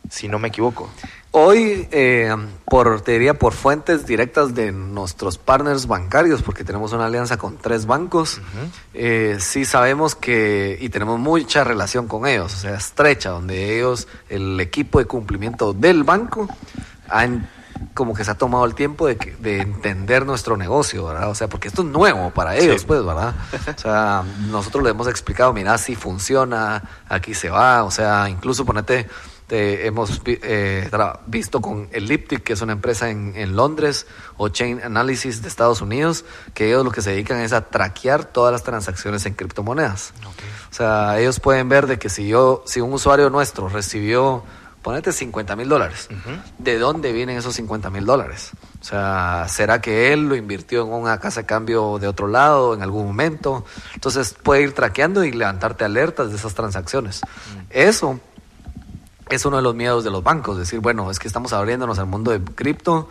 si no me equivoco. Hoy, eh, por, te diría, por fuentes directas de nuestros partners bancarios, porque tenemos una alianza con tres bancos, eh, sí sabemos que, y tenemos mucha relación con ellos, o sea, estrecha, donde ellos, el equipo de cumplimiento del banco, han como que se ha tomado el tiempo de, de entender nuestro negocio, ¿verdad? O sea, porque esto es nuevo para ellos, pues, ¿verdad? O sea, nosotros les hemos explicado, mira, si funciona, aquí se va, o sea, incluso ponete, te- hemos eh, visto con Elliptic, que es una empresa en, en Londres, o Chain Analysis de Estados Unidos, que ellos lo que se dedican es a traquear todas las transacciones en criptomonedas. O sea, ellos pueden ver de que si yo, si un usuario nuestro recibió, ponete 50 mil dólares, ¿de dónde vienen esos 50 mil dólares? O sea, ¿será que él lo invirtió en una casa de cambio de otro lado en algún momento? Entonces puede ir traqueando y levantarte alertas de esas transacciones. Eso es uno de los miedos de los bancos, decir, bueno, es que estamos abriéndonos al mundo de cripto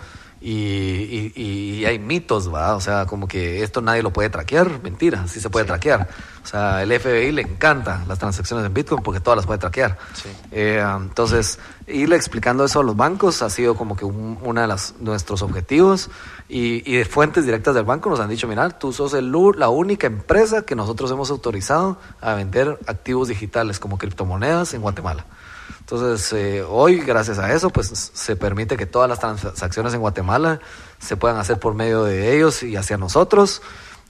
y, y- y hay mitos, ¿va? O sea, como que esto nadie lo puede traquear, mentira, sí se puede traquear. O sea, el FBI le encanta las transacciones en Bitcoin porque todas las puede traquear. Sí. Eh, entonces, irle explicando eso a los bancos ha sido como que un- una de las, nuestros objetivos y, y de fuentes directas del banco nos han dicho, mira, tú sos el, la única empresa que nosotros hemos autorizado a vender activos digitales como criptomonedas en Guatemala. Entonces, eh, hoy, gracias a eso, pues se permite que todas las transacciones en Guatemala se puedan hacer por medio de ellos y hacia nosotros.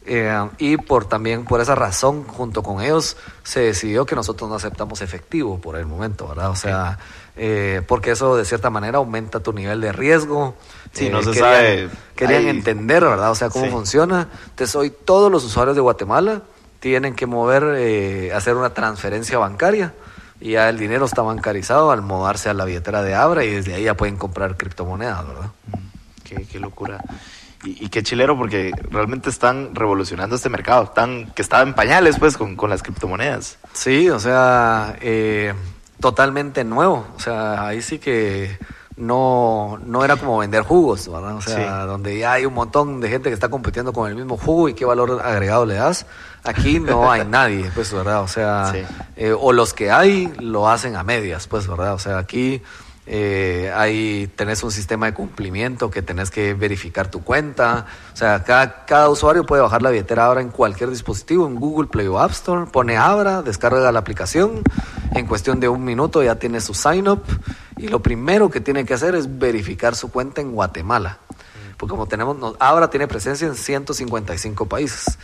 Eh, y por también por esa razón, junto con ellos, se decidió que nosotros no aceptamos efectivo por el momento, ¿verdad? O sea, eh, porque eso de cierta manera aumenta tu nivel de riesgo. Sí, Eh, no se querían- sabe Querían ahí- entender, ¿verdad? O sea, cómo Sí. funciona. Entonces, hoy todos los usuarios de Guatemala tienen que mover, eh, hacer una transferencia bancaria. Y ya el dinero está bancarizado al moverse a la billetera de Abra y desde ahí ya pueden comprar criptomonedas, ¿verdad? Qué, qué locura. Y, y qué chilero porque realmente están revolucionando este mercado, están, que estaba en pañales pues con, con las criptomonedas. Sí, o sea, eh, totalmente nuevo. O sea, ahí sí que no, no era como vender jugos, ¿verdad? O sea, Sí. donde ya hay un montón de gente que está compitiendo con el mismo jugo y qué valor agregado le das. Aquí no hay nadie, pues, ¿verdad? O sea, Sí. eh, o los que hay lo hacen a medias, pues, ¿verdad? O sea, aquí eh, hay, tenés un sistema de cumplimiento que tenés que verificar tu cuenta. O sea, cada, cada usuario puede bajar la billetera Abra en cualquier dispositivo, en Google Play o App Store, pone Abra, descarga la aplicación, en cuestión de un minuto ya tiene su sign up y lo primero que tiene que hacer es verificar su cuenta en Guatemala. Porque como tenemos, no- Abra tiene presencia en 155 países.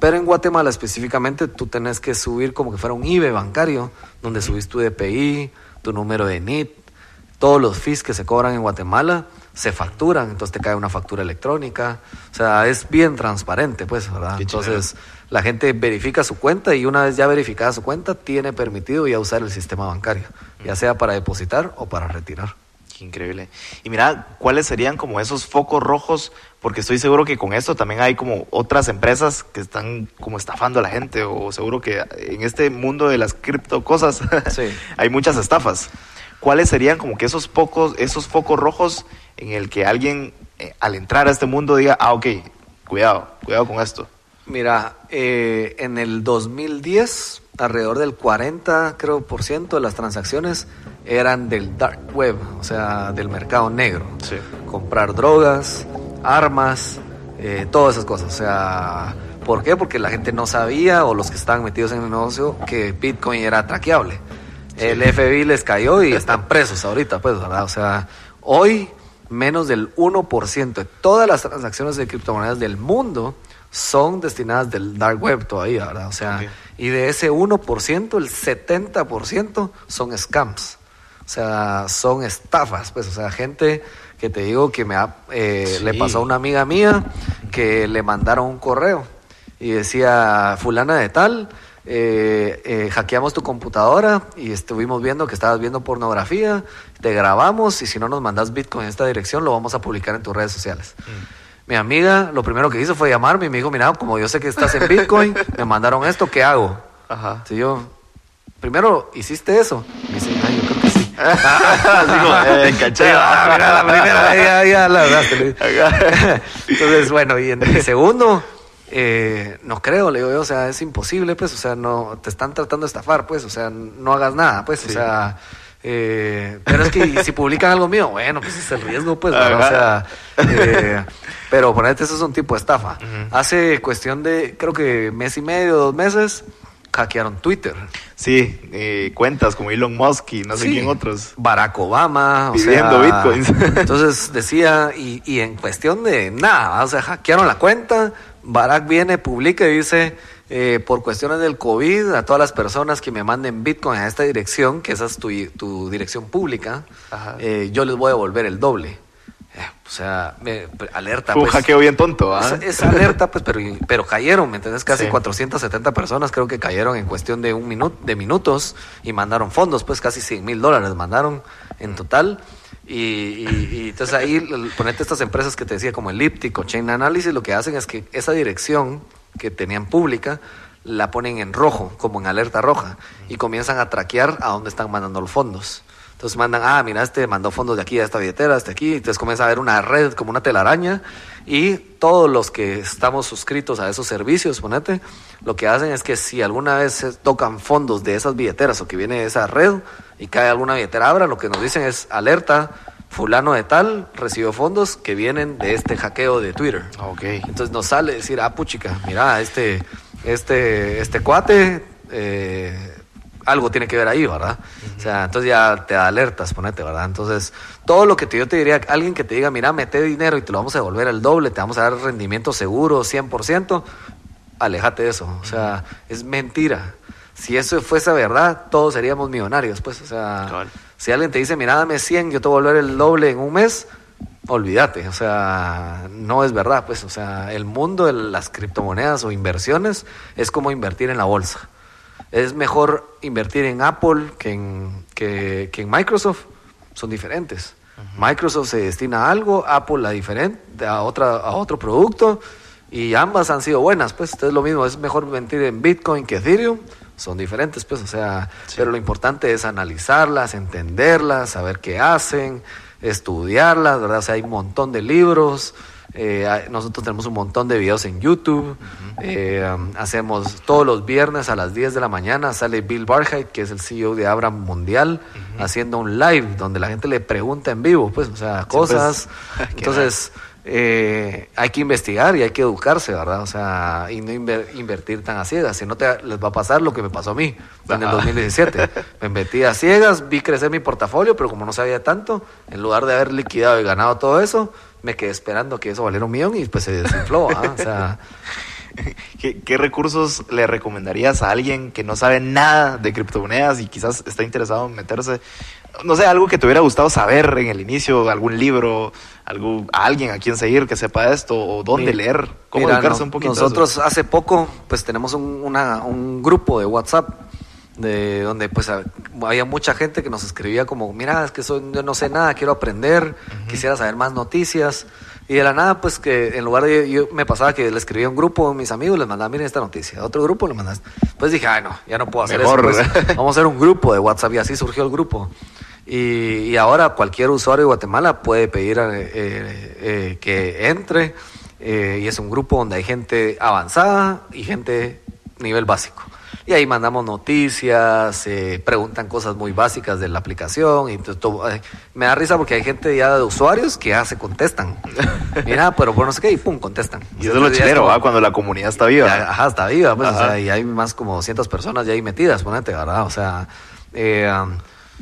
Pero en Guatemala específicamente tú tenés que subir como que fuera un IBE bancario, donde subís tu DPI, tu número de NIT, todos los fees que se cobran en Guatemala se facturan, entonces te cae una factura electrónica. O sea, es bien transparente, pues, ¿verdad? Entonces, la gente verifica su cuenta y una vez ya verificada su cuenta, tiene permitido ya usar el sistema bancario, ya sea para depositar o para retirar. Qué increíble. Y mira, ¿cuáles serían como esos focos rojos? Porque estoy seguro que con esto también hay como otras empresas que están como estafando a la gente o seguro que en este mundo de las cripto cosas Sí. hay muchas estafas. ¿Cuáles serían como que esos pocos, esos focos rojos en el que alguien eh, al entrar a este mundo diga, ah, ok, cuidado, cuidado con esto? Mira, eh, en el 2010, alrededor del 40, creo, por ciento de las transacciones eran del dark web, o sea, del mercado negro. Sí. Comprar drogas, armas, eh, todas esas cosas. O sea, ¿por qué? Porque la gente no sabía, o los que estaban metidos en el negocio, que Bitcoin era traqueable. El FBI les cayó y están presos ahorita, pues, ¿verdad? O sea, hoy menos del 1% de todas las transacciones de criptomonedas del mundo son destinadas del dark web todavía, ¿verdad? O sea, y de ese 1%, el 70% son scams. O sea, son estafas, pues, o sea, gente que te digo que me ha, eh, Sí. le pasó a una amiga mía que le mandaron un correo y decía, fulana de tal, eh, eh, hackeamos tu computadora y estuvimos viendo que estabas viendo pornografía, te grabamos y si no nos mandas Bitcoin en esta dirección lo vamos a publicar en tus redes sociales. Mi amiga lo primero que hizo fue llamarme y me dijo, mira, como yo sé que estás en Bitcoin, me mandaron esto, ¿qué hago? Ajá. Si yo, primero, ¿hiciste eso? Me dice, ay, yo creo que sí. Así como, eh, caché. Ah, mira, la primera, ya, ya la agarraste. Entonces, bueno, y en el segundo, eh, no creo, le digo yo, o sea, es imposible, pues, o sea, no, te están tratando de estafar, pues, o sea, no hagas nada, pues, o sea, Eh, pero es que si publican algo mío, bueno, pues es el riesgo, pues, o sea, eh, pero ponete, eso es un tipo de estafa. Hace cuestión de, creo que mes y medio, dos meses, hackearon Twitter. Sí, eh, cuentas como Elon Musk y no sé Sí. quién otros. Barack Obama, o Pidiendo sea, bitcoins. Entonces decía, y, y en cuestión de nada, o sea, hackearon la cuenta, Barack viene, publica y dice, eh, por cuestiones del COVID, a todas las personas que me manden bitcoin a esta dirección, que esa es tu, tu dirección pública, eh, yo les voy a devolver el doble. Eh, o sea, me, alerta. Fue un pues. hackeo bien tonto, ¿ah? Es, es alerta, pues, pero, pero cayeron, ¿me entiendes? Casi Sí. 470 personas creo que cayeron en cuestión de un minuto, de minutos y mandaron fondos, pues casi 100 mil dólares mandaron en total. Y, y- y entonces ahí, ponete estas empresas que te decía, como Elliptic o Chain Analysis, lo que hacen es que esa dirección que tenían pública la ponen en rojo, como en alerta roja, y comienzan a traquear a dónde están mandando los fondos. Entonces mandan, ah, mira, este mandó fondos de aquí a esta billetera, hasta aquí. Entonces comienza a haber una red como una telaraña y todos los que estamos suscritos a esos servicios, ponete, lo que hacen es que si alguna vez se tocan fondos de esas billeteras o que viene de esa red y cae alguna billetera abra, lo que nos dicen es alerta, fulano de tal recibió fondos que vienen de este hackeo de Twitter. Ok. Entonces nos sale decir, ah, puchica, mira, este, este, este cuate, eh, algo tiene que ver ahí, ¿verdad? O sea, entonces ya te da alertas, ponete, ¿verdad? Entonces, todo lo que te, yo te diría, alguien que te diga, mira, mete dinero y te lo vamos a devolver al doble, te vamos a dar rendimiento seguro, 100%, aléjate de eso. O sea, es mentira. Si eso fuese verdad, todos seríamos millonarios, pues, o sea, si alguien te dice, mira, dame 100, yo te voy a volver el doble en un mes, olvídate, o sea, no es verdad, pues, o sea, el mundo de las criptomonedas o inversiones es como invertir en la bolsa. Es mejor invertir en Apple que en, que, que en Microsoft, son diferentes. Microsoft se destina a algo, Apple a diferente, a otra, a otro producto, y ambas han sido buenas, pues, es lo mismo, es mejor invertir en Bitcoin que Ethereum, son diferentes, pues, o sea, pero lo importante es analizarlas, entenderlas, saber qué hacen, estudiarlas, ¿verdad? O sea, hay un montón de libros, eh, nosotros tenemos un montón de videos en YouTube, eh, hacemos todos los viernes a las 10 de la mañana, sale Bill Barheit, que es el CEO de Abra Mundial, haciendo un live donde la gente le pregunta en vivo, pues, o sea, cosas. Qué Entonces, eh, hay que investigar y hay que educarse, ¿verdad? O sea, y no inver- invertir tan a ciegas. Si no, te, les va a pasar lo que me pasó a mí en el Ajá. 2017. Me metí a ciegas, vi crecer mi portafolio, pero como no sabía tanto, en lugar de haber liquidado y ganado todo eso, me quedé esperando que eso valiera un millón y pues se desinfló. ¿ah? O sea, ¿Qué, qué recursos le recomendarías a alguien que no sabe nada de criptomonedas y quizás está interesado en meterse? No sé, algo que te hubiera gustado saber en el inicio, algún libro, algo, a alguien a quien seguir que sepa esto, o dónde Mi- leer, cómo mira, educarse no- un poquito. Nosotros hace poco, pues tenemos un, una- un grupo de WhatsApp de donde pues había mucha gente que nos escribía como, mira, es que soy, yo no sé nada, quiero aprender, quisiera saber más noticias. Y de la nada, pues que en lugar de, yo me pasaba que le escribía a un grupo a mis amigos, les mandaba, miren esta noticia, a otro grupo le mandaba. Pues dije, ay no, ya no puedo hacer Mejor. eso. pues, vamos a hacer un grupo de WhatsApp y así surgió el grupo. Y, y ahora cualquier usuario de Guatemala puede pedir eh, eh, eh, que entre eh, y es un grupo donde hay gente avanzada y gente nivel básico. Y ahí mandamos noticias, eh, preguntan cosas muy básicas de la aplicación. Y entonces todo- eh, me da risa porque hay gente ya de usuarios que ya se contestan. Mira, pero por no sé qué, y pum, contestan. Y eso es lo chilero, como-. Cuando la comunidad está viva. ya, ajá, está viva, pues, o sea, y hay más como 200 personas ya ahí metidas, ponete, ¿verdad? O sea, eh, um,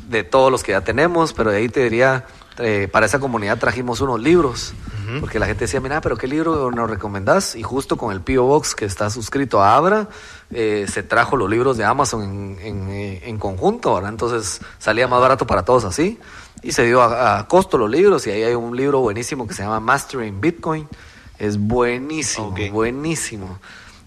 de todos los que ya tenemos, pero de ahí te diría, eh, para esa comunidad trajimos unos libros, porque la gente decía, mira, pero ¿qué libro nos recomendás? Y justo con el P.O. Box que está suscrito a Abra, eh, se trajo los libros de Amazon en, en, eh, en conjunto, ¿verdad? Entonces salía más barato para todos así, y se dio a, a costo los libros, y ahí hay un libro buenísimo que se llama Mastering Bitcoin, es buenísimo, buenísimo.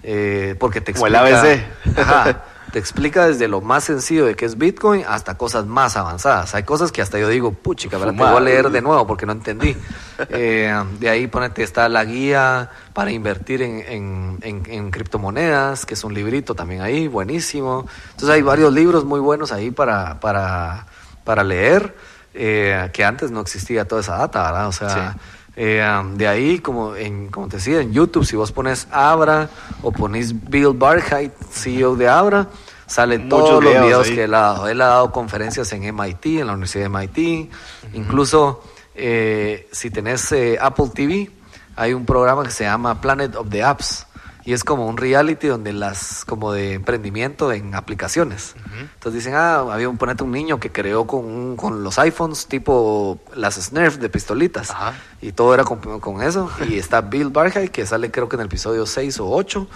Eh, porque te Como el explica, ABC. Ajá, te explica desde lo más sencillo de qué es Bitcoin hasta cosas más avanzadas. Hay cosas que hasta yo digo, puchica, pero te voy a leer de nuevo porque no entendí. Eh, de ahí ponete, está la guía para invertir en, en- en- en criptomonedas, que es un librito también ahí, buenísimo. Entonces hay varios libros muy buenos ahí para, para, para leer, eh, que antes no existía toda esa data, ¿verdad? O sea... Sí. Eh, um, de ahí, como, en, como te decía, en YouTube, si vos pones Abra o pones Bill Barheit, CEO de Abra, Sale Muchos todos los videos ahí. que él ha dado. Él ha dado conferencias en MIT, en la Universidad de MIT. Incluso eh, si tenés eh, Apple TV, hay un programa que se llama Planet of the Apps. Y es como un reality donde las, como de emprendimiento en aplicaciones. Entonces dicen, ah, había un, ponete un niño que creó con, un- con los iPhones tipo las Snurf de pistolitas. Ajá. Y todo era con, con eso. Y está Bill Barhay, que sale creo que en el episodio 6 o 8,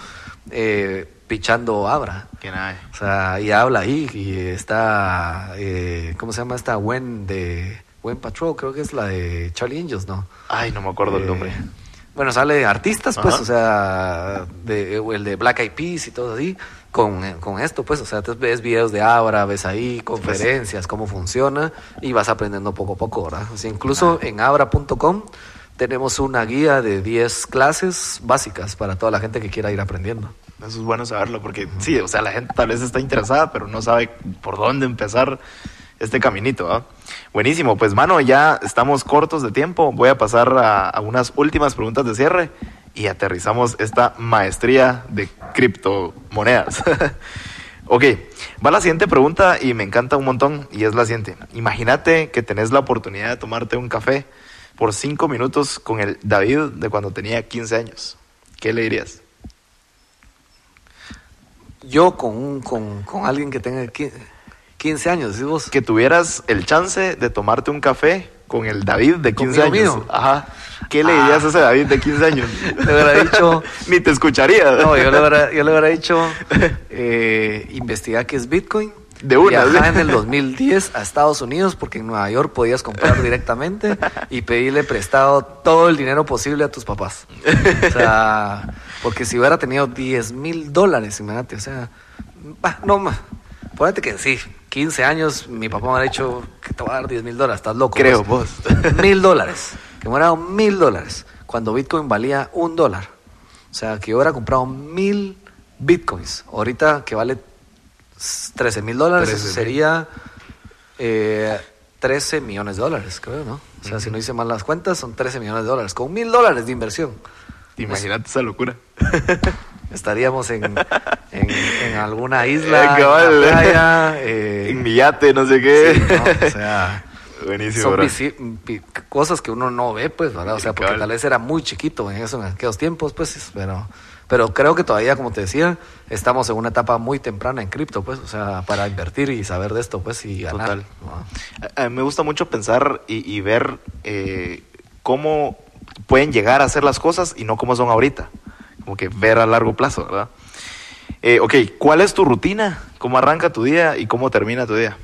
eh, pichando Abra. Que nada. O sea, y habla ahí. Y está, eh, ¿cómo se llama esta Gwen de Gwen Patrol? Creo que es la de Charlie Angels, ¿no? Ay, no me acuerdo el Eh, nombre. Bueno, sale artistas, pues, Ajá. o sea, de, el de Black Eyed Peas y todo así, con, con esto, pues, o sea, te ves videos de Abra, ves ahí conferencias, cómo funciona, y vas aprendiendo poco a poco, ¿verdad? O sea, incluso en abra.com tenemos una guía de 10 clases básicas para toda la gente que quiera ir aprendiendo. Eso es bueno saberlo porque sí, o sea, la gente tal vez está interesada, pero no sabe por dónde empezar este caminito. Buenísimo, pues mano, ya estamos cortos de tiempo. Voy a pasar a, unas últimas preguntas de cierre y aterrizamos esta maestría de criptomonedas. ok, va la siguiente pregunta y me encanta un montón y es la siguiente. Imagínate que tenés la oportunidad de tomarte un café por cinco minutos con el David de cuando tenía 15 años. ¿Qué le dirías? Yo con, un, con, con alguien que tenga qui- 15 años, decís vos. que tuvieras el chance de tomarte un café con el David de 15 ¿Conmigo años. Ajá. ¿Qué le Ah. dirías a ese David de 15 años? Le hubiera dicho... Ni te escucharía. No, yo le hubiera, yo le hubiera dicho, eh, investigar qué es Bitcoin. De una, Viajar ¿sí? en el 2010 a Estados Unidos porque en Nueva York podías comprar directamente y pedirle prestado todo el dinero posible a tus papás. O sea, porque si hubiera tenido 10 mil dólares, imagínate, o sea, bah, no, ma, ponete que sí, 15 años, mi papá me hubiera dicho que te voy a dar 10 mil dólares, estás loco. Creo, vos. Mil dólares, que me dado mil dólares, cuando Bitcoin valía un dólar. O sea, que yo hubiera comprado mil Bitcoins. Ahorita que vale 13 mil dólares, eso 13,000. sería eh, 13 millones de dólares, creo, ¿no? O sea, si no hice mal las cuentas, son 13 millones de dólares, con mil dólares de inversión. Imagínate esa locura. Estaríamos en, en, en alguna isla, en la playa. eh, en mi yate, no sé qué. sí, ¿no? O sea, Buenísimo, son cosas que uno no ve, pues, ¿verdad? O sea, porque tal vez era muy chiquito en eso en aquellos tiempos, pues, pero, pero creo que todavía, como te decía, estamos en una etapa muy temprana en cripto, pues, o sea, para invertir y saber de esto, pues, y ganar. Total. ¿no? A- a mí me gusta mucho pensar y, y ver eh, cómo pueden llegar a ser las cosas y no cómo son ahorita. Como que ver a largo plazo, ¿verdad? Eh, ok, ¿cuál es tu rutina? ¿Cómo arranca tu día y cómo termina tu día?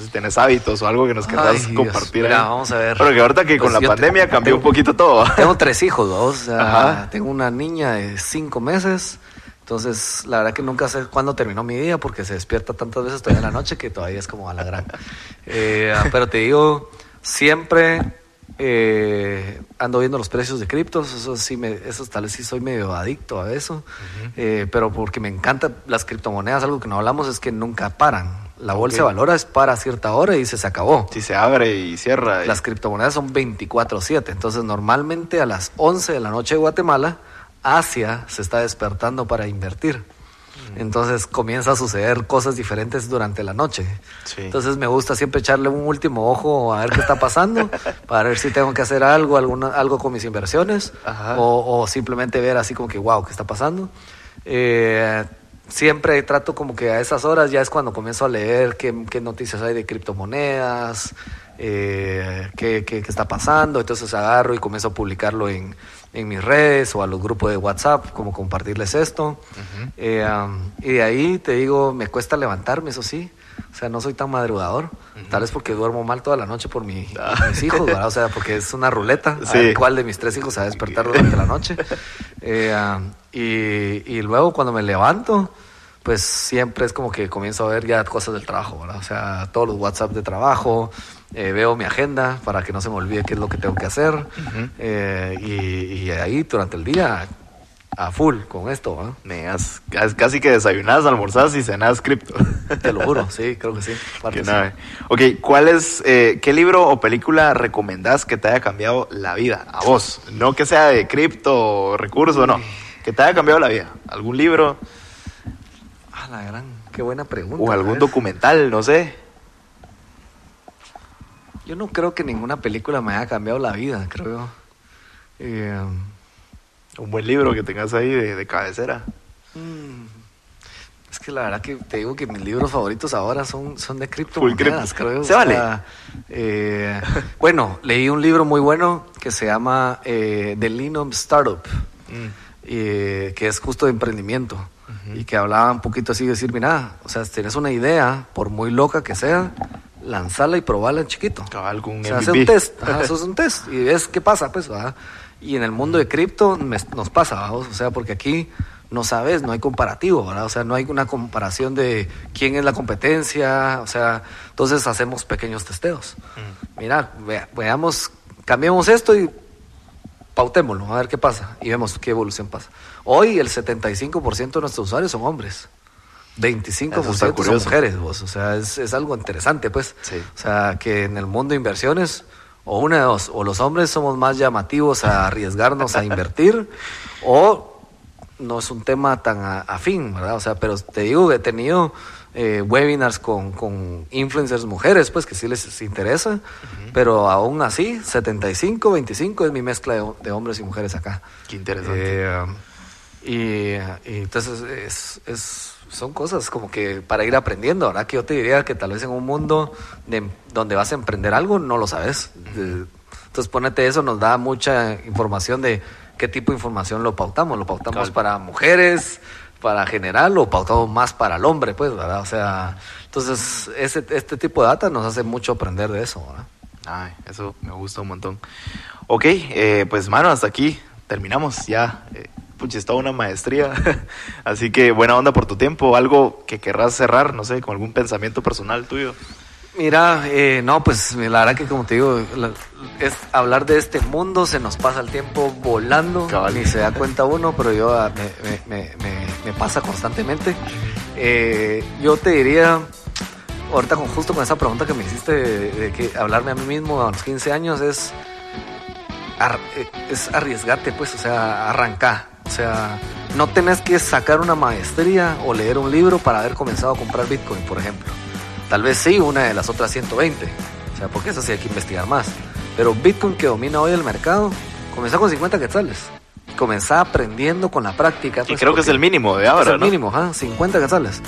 Si tienes hábitos o algo que nos querrás Ay, compartir. Mira, ahí. vamos a ver. Pero que ahorita que Pues con la yo te- pandemia cambió un tengo- poquito todo. Tengo tres hijos, ¿no? o sea, tengo una niña de cinco meses. Entonces, la verdad que nunca sé cuándo terminó mi día porque se despierta tantas veces todavía en la noche que todavía es como a la gran. Eh, pero te digo, siempre eh, ando viendo los precios de criptos. Eso sí, me, eso tal vez sí soy medio adicto a eso. Eh, pero porque me encantan las criptomonedas, algo que no hablamos es que nunca paran. La bolsa de valora es para cierta hora y se, se acabó. Si se abre y cierra. y- Las criptomonedas son 24/7, entonces normalmente a las 11 de la noche de Guatemala, Asia se está despertando para invertir. Entonces comienza a suceder cosas diferentes durante la noche. Sí. Entonces me gusta siempre echarle un último ojo a ver qué está pasando, para ver si tengo que hacer algo, alguna, algo con mis inversiones, o, o simplemente ver así como que, wow, ¿qué está pasando? Eh, siempre trato como que a esas horas ya es cuando comienzo a leer qué, qué noticias hay de criptomonedas, eh, qué, qué- qué está pasando, entonces agarro y comienzo a publicarlo en, en mis redes o a los grupos de WhatsApp, como compartirles esto. Eh, um, y de ahí te digo, me cuesta levantarme, eso sí. O sea, no soy tan madrugador. Tal vez porque duermo mal toda la noche por, mi, por mis hijos, ¿verdad? O sea, porque es una ruleta. A Sí. ver cuál de mis tres hijos se va a despertar durante la noche. Eh, um, y, y luego cuando me levanto, pues siempre es como que comienzo a ver ya cosas del trabajo, ¿verdad? O sea, todos los WhatsApp de trabajo, eh, veo mi agenda para que no se me olvide qué es lo que tengo que hacer. Eh, y, y ahí durante el día a full con esto, ¿verdad? Negas, casi- casi que desayunás, almorzás y cenás cripto. Te lo juro, sí, creo que sí. parte sí. Ok, ¿cuál es, eh, qué libro o película recomendás que te haya cambiado la vida a vos? No que sea de cripto o recurso, no. Que te haya cambiado la vida. ¿Algún libro? Ah, la gran, qué buena pregunta. O algún documental, no sé. Yo no creo que ninguna película me haya cambiado la vida, creo. Eh, Un buen libro que tengas ahí de, de cabecera. mm, es que la verdad que te digo que mis libros favoritos ahora son, son de criptomonedas, cripto. creo. Se O vale. sea, eh, bueno, leí un libro muy bueno que se llama eh, The Linum Startup. eh, que es justo de emprendimiento y que hablaba un poquito así de decir, mira, o sea, si tienes una idea, por muy loca que sea, lanzala y probala en chiquito. Un O sea, hace un test, ajá, eso es un test y ves qué pasa, pues, ¿verdad? Y en el mundo de cripto nos pasa, ¿vamos? o sea, porque aquí no sabes, no hay comparativo, ¿verdad? O sea, no hay una comparación de quién es la competencia, o sea, entonces hacemos pequeños testeos. Mira, vea- veamos, cambiemos esto y pautémoslo, a ver qué pasa y vemos qué evolución pasa. Hoy el 75% de nuestros usuarios son hombres. 25% Eso está son mujeres, vos. O sea, es, es algo interesante, pues. Sí. O sea, que en el mundo de inversiones, o una de dos, o los hombres somos más llamativos a arriesgarnos a invertir, o no es un tema tan a- afín, ¿verdad? O sea, pero te digo, he tenido eh, webinars con, con influencers mujeres, pues que sí les interesa, pero aún así, 75, 25 es mi mezcla de, de hombres y mujeres acá. Qué interesante. Eh, y, y entonces es, es- son cosas como que para ir aprendiendo, ¿verdad? Que yo te diría que tal vez en un mundo de- donde vas a emprender algo no lo sabes. De- Entonces ponete eso, nos da mucha información de qué tipo de información lo pautamos. Lo pautamos Cabal. para mujeres, para general, o pautamos más para el hombre, pues, ¿verdad? O sea, entonces ese, este tipo de data nos hace mucho aprender de eso, ¿verdad? Ay, eso me gusta un montón. Ok, eh, pues mano, hasta aquí terminamos ya. Eh, pucha, es toda una maestría. Así que buena onda por tu tiempo. Algo que querrás cerrar, no sé, con algún pensamiento personal tuyo. Mira, eh, no, pues la verdad que como te digo, la- es hablar de este mundo, se nos pasa el tiempo volando, Cabal. ni se da cuenta uno, pero yo ah, me, me- me- me- me pasa constantemente. Eh, yo te diría, ahorita con, justo con esa pregunta que me hiciste de, de que hablarme a mí mismo a los 15 años es, ar- eh, es arriesgarte, pues, o sea, arrancar. O sea, no tenés que sacar una maestría o leer un libro para haber comenzado a comprar Bitcoin, por ejemplo. Tal vez sí, una de las otras 120. O sea, porque eso sí hay que investigar más. Pero Bitcoin que domina hoy el mercado, comenzó con 50 quetzales. Comenzá aprendiendo con la práctica. Y pues, creo que es el mínimo de es ahora, el ¿no? mínimo, ajá, 50 quetzales.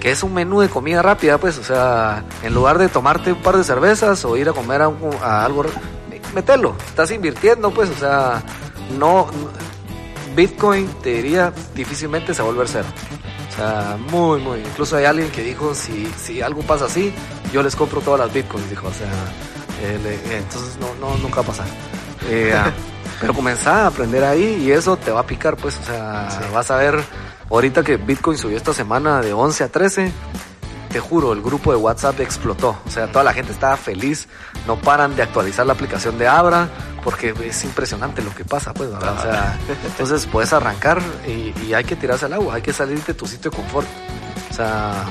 Que es un menú de comida rápida, pues. O sea, en lugar de tomarte un par de cervezas o ir a comer a, un- a algo, eh, metelo. Estás invirtiendo, pues. O sea, no. Bitcoin, te diría, difícilmente se va a volver cero. O sea, muy, muy. Incluso hay alguien que dijo: si, si algo pasa así, yo les compro todas las Bitcoins. Dijo, o sea, eh, le- eh, entonces no, no, nunca va a pasar. Eh, ah, pero comenzá a aprender ahí y eso te va a picar, pues. O sea, vas a ver, ahorita que Bitcoin subió esta semana de 11 a 13, te juro, el grupo de WhatsApp explotó. O sea, toda la gente estaba feliz. No paran de actualizar la aplicación de Abra porque es impresionante lo que pasa, pues, ¿verdad? O sea, entonces puedes arrancar y, y hay que tirarse al agua, hay que salir de tu sitio de confort. O sea,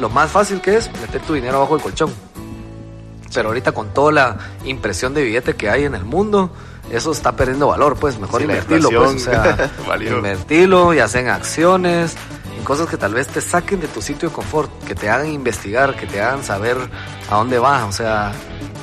lo más fácil que es meter tu dinero abajo del colchón. Pero ahorita con toda la impresión de billete que hay en el mundo, eso está perdiendo valor, pues mejor Sí, invertirlo, pues, o sea, invertirlo, ya sea en acciones, en cosas que tal vez te saquen de tu sitio de confort, que te hagan investigar, que te hagan saber a dónde vas, o sea,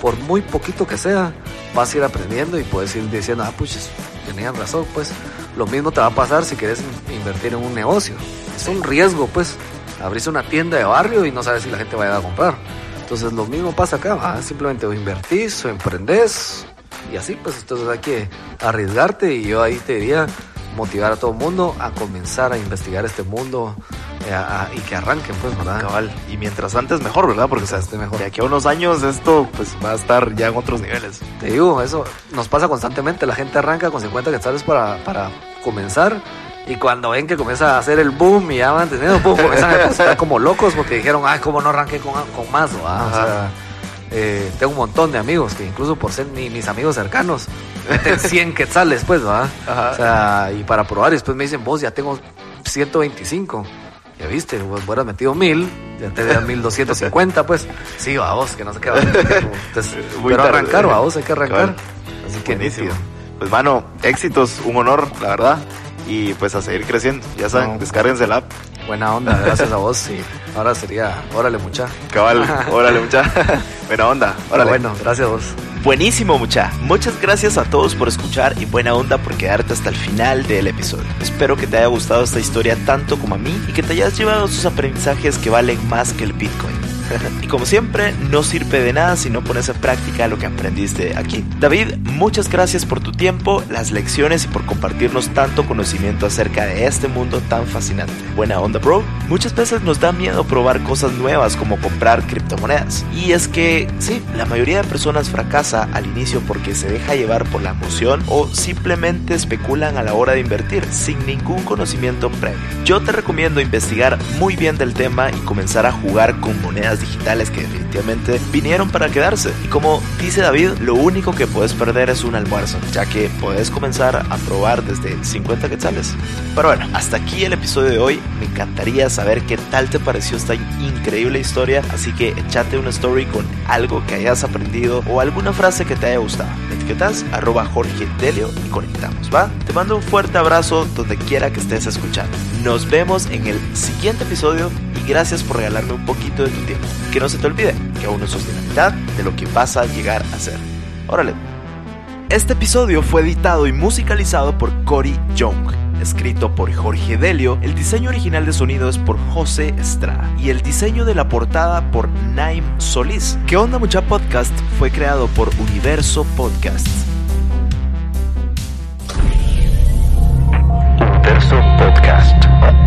por muy poquito que sea, vas a ir aprendiendo y puedes ir diciendo, ah, pues tenían razón, pues lo mismo te va a pasar si quieres in- invertir en un negocio. Es un riesgo, pues, abrirse una tienda de barrio y no sabes si la gente va a ir a comprar. Entonces lo mismo pasa acá, ah, simplemente o invertís o emprendés y así, pues entonces hay que arriesgarte y yo ahí te diría motivar a todo el mundo a comenzar a investigar este mundo eh, a- y que arranquen, pues, ¿verdad? Cabal. Y mientras antes mejor, ¿verdad? Porque o sea, Esté mejor. de aquí a unos años esto pues va a estar ya en otros niveles. Te digo, eso nos pasa constantemente. La gente arranca con 50 quetzales para, para comenzar. Y cuando ven que comienza a hacer el boom y ya van teniendo boom, comienzan a depositar como locos porque dijeron, ay, ¿cómo no arranqué con, con más? ¿va?". O sea, eh, tengo un montón de amigos que incluso por ser mi- mis amigos cercanos, meten 100 quetzales, pues, ¿va? Ajá. O sea, y para probar. Y después me dicen, vos ya tengo 125. Ya viste, vos hubieras metido 1000, ya te dan 1250, pues. Sí, va vos, que no sé qué va. Entonces, Muy pero tarde. arrancar, va vos, hay que arrancar. Cabal. Así que Buenísimo. nítido. Pues mano, éxitos, un honor, la verdad. Y pues a seguir creciendo. Ya saben, No. descárguense la app Buena onda, gracias a vos. Y ahora sería, órale, mucha. Cabal, órale, mucha. Buena onda, órale. Bueno, gracias a vos. Buenísimo, mucha. Muchas gracias a todos por escuchar y buena onda por quedarte hasta el final del episodio. Espero que te haya gustado esta historia tanto como a mí y que te hayas llevado sus aprendizajes que valen más que el Bitcoin. y como siempre, no sirve de nada si no pones en práctica lo que aprendiste aquí. David, muchas gracias por tu tiempo, las lecciones y por compartirnos tanto conocimiento acerca de este mundo tan fascinante. Buena onda, bro. Muchas veces nos da miedo probar cosas nuevas como comprar criptomonedas. Y es que, sí, la mayoría de personas fracasa al inicio porque se deja llevar por la emoción o simplemente especulan a la hora de invertir sin ningún conocimiento previo. Yo te recomiendo investigar muy bien del tema y comenzar a jugar con monedas digitales que definitivamente vinieron para quedarse. Y como dice David, lo único que puedes perder es un almuerzo, ya que puedes comenzar a probar desde 50 quetzales. Pero bueno, hasta aquí el episodio de hoy. Me encantaría saber qué tal te pareció esta increíble historia, así que echate una story con algo que hayas aprendido o alguna frase que te haya gustado. Me etiquetas arroba Jorge Delio y conectamos, ¿va? Te mando un fuerte abrazo donde quiera que estés escuchando. Nos vemos en el siguiente episodio y gracias por regalarme un poquito de tu tiempo. Que no se te olvide que aún no sos de la mitad de lo que vas a llegar a ser. Órale. Este episodio fue editado y musicalizado por Cory Young escrito por Jorge Delio, el diseño original de sonido es por José Estrada y el diseño de la portada por Naim Solís. ¿Qué onda mucha podcast? Fue creado por Universo Podcasts. Universo Podcast.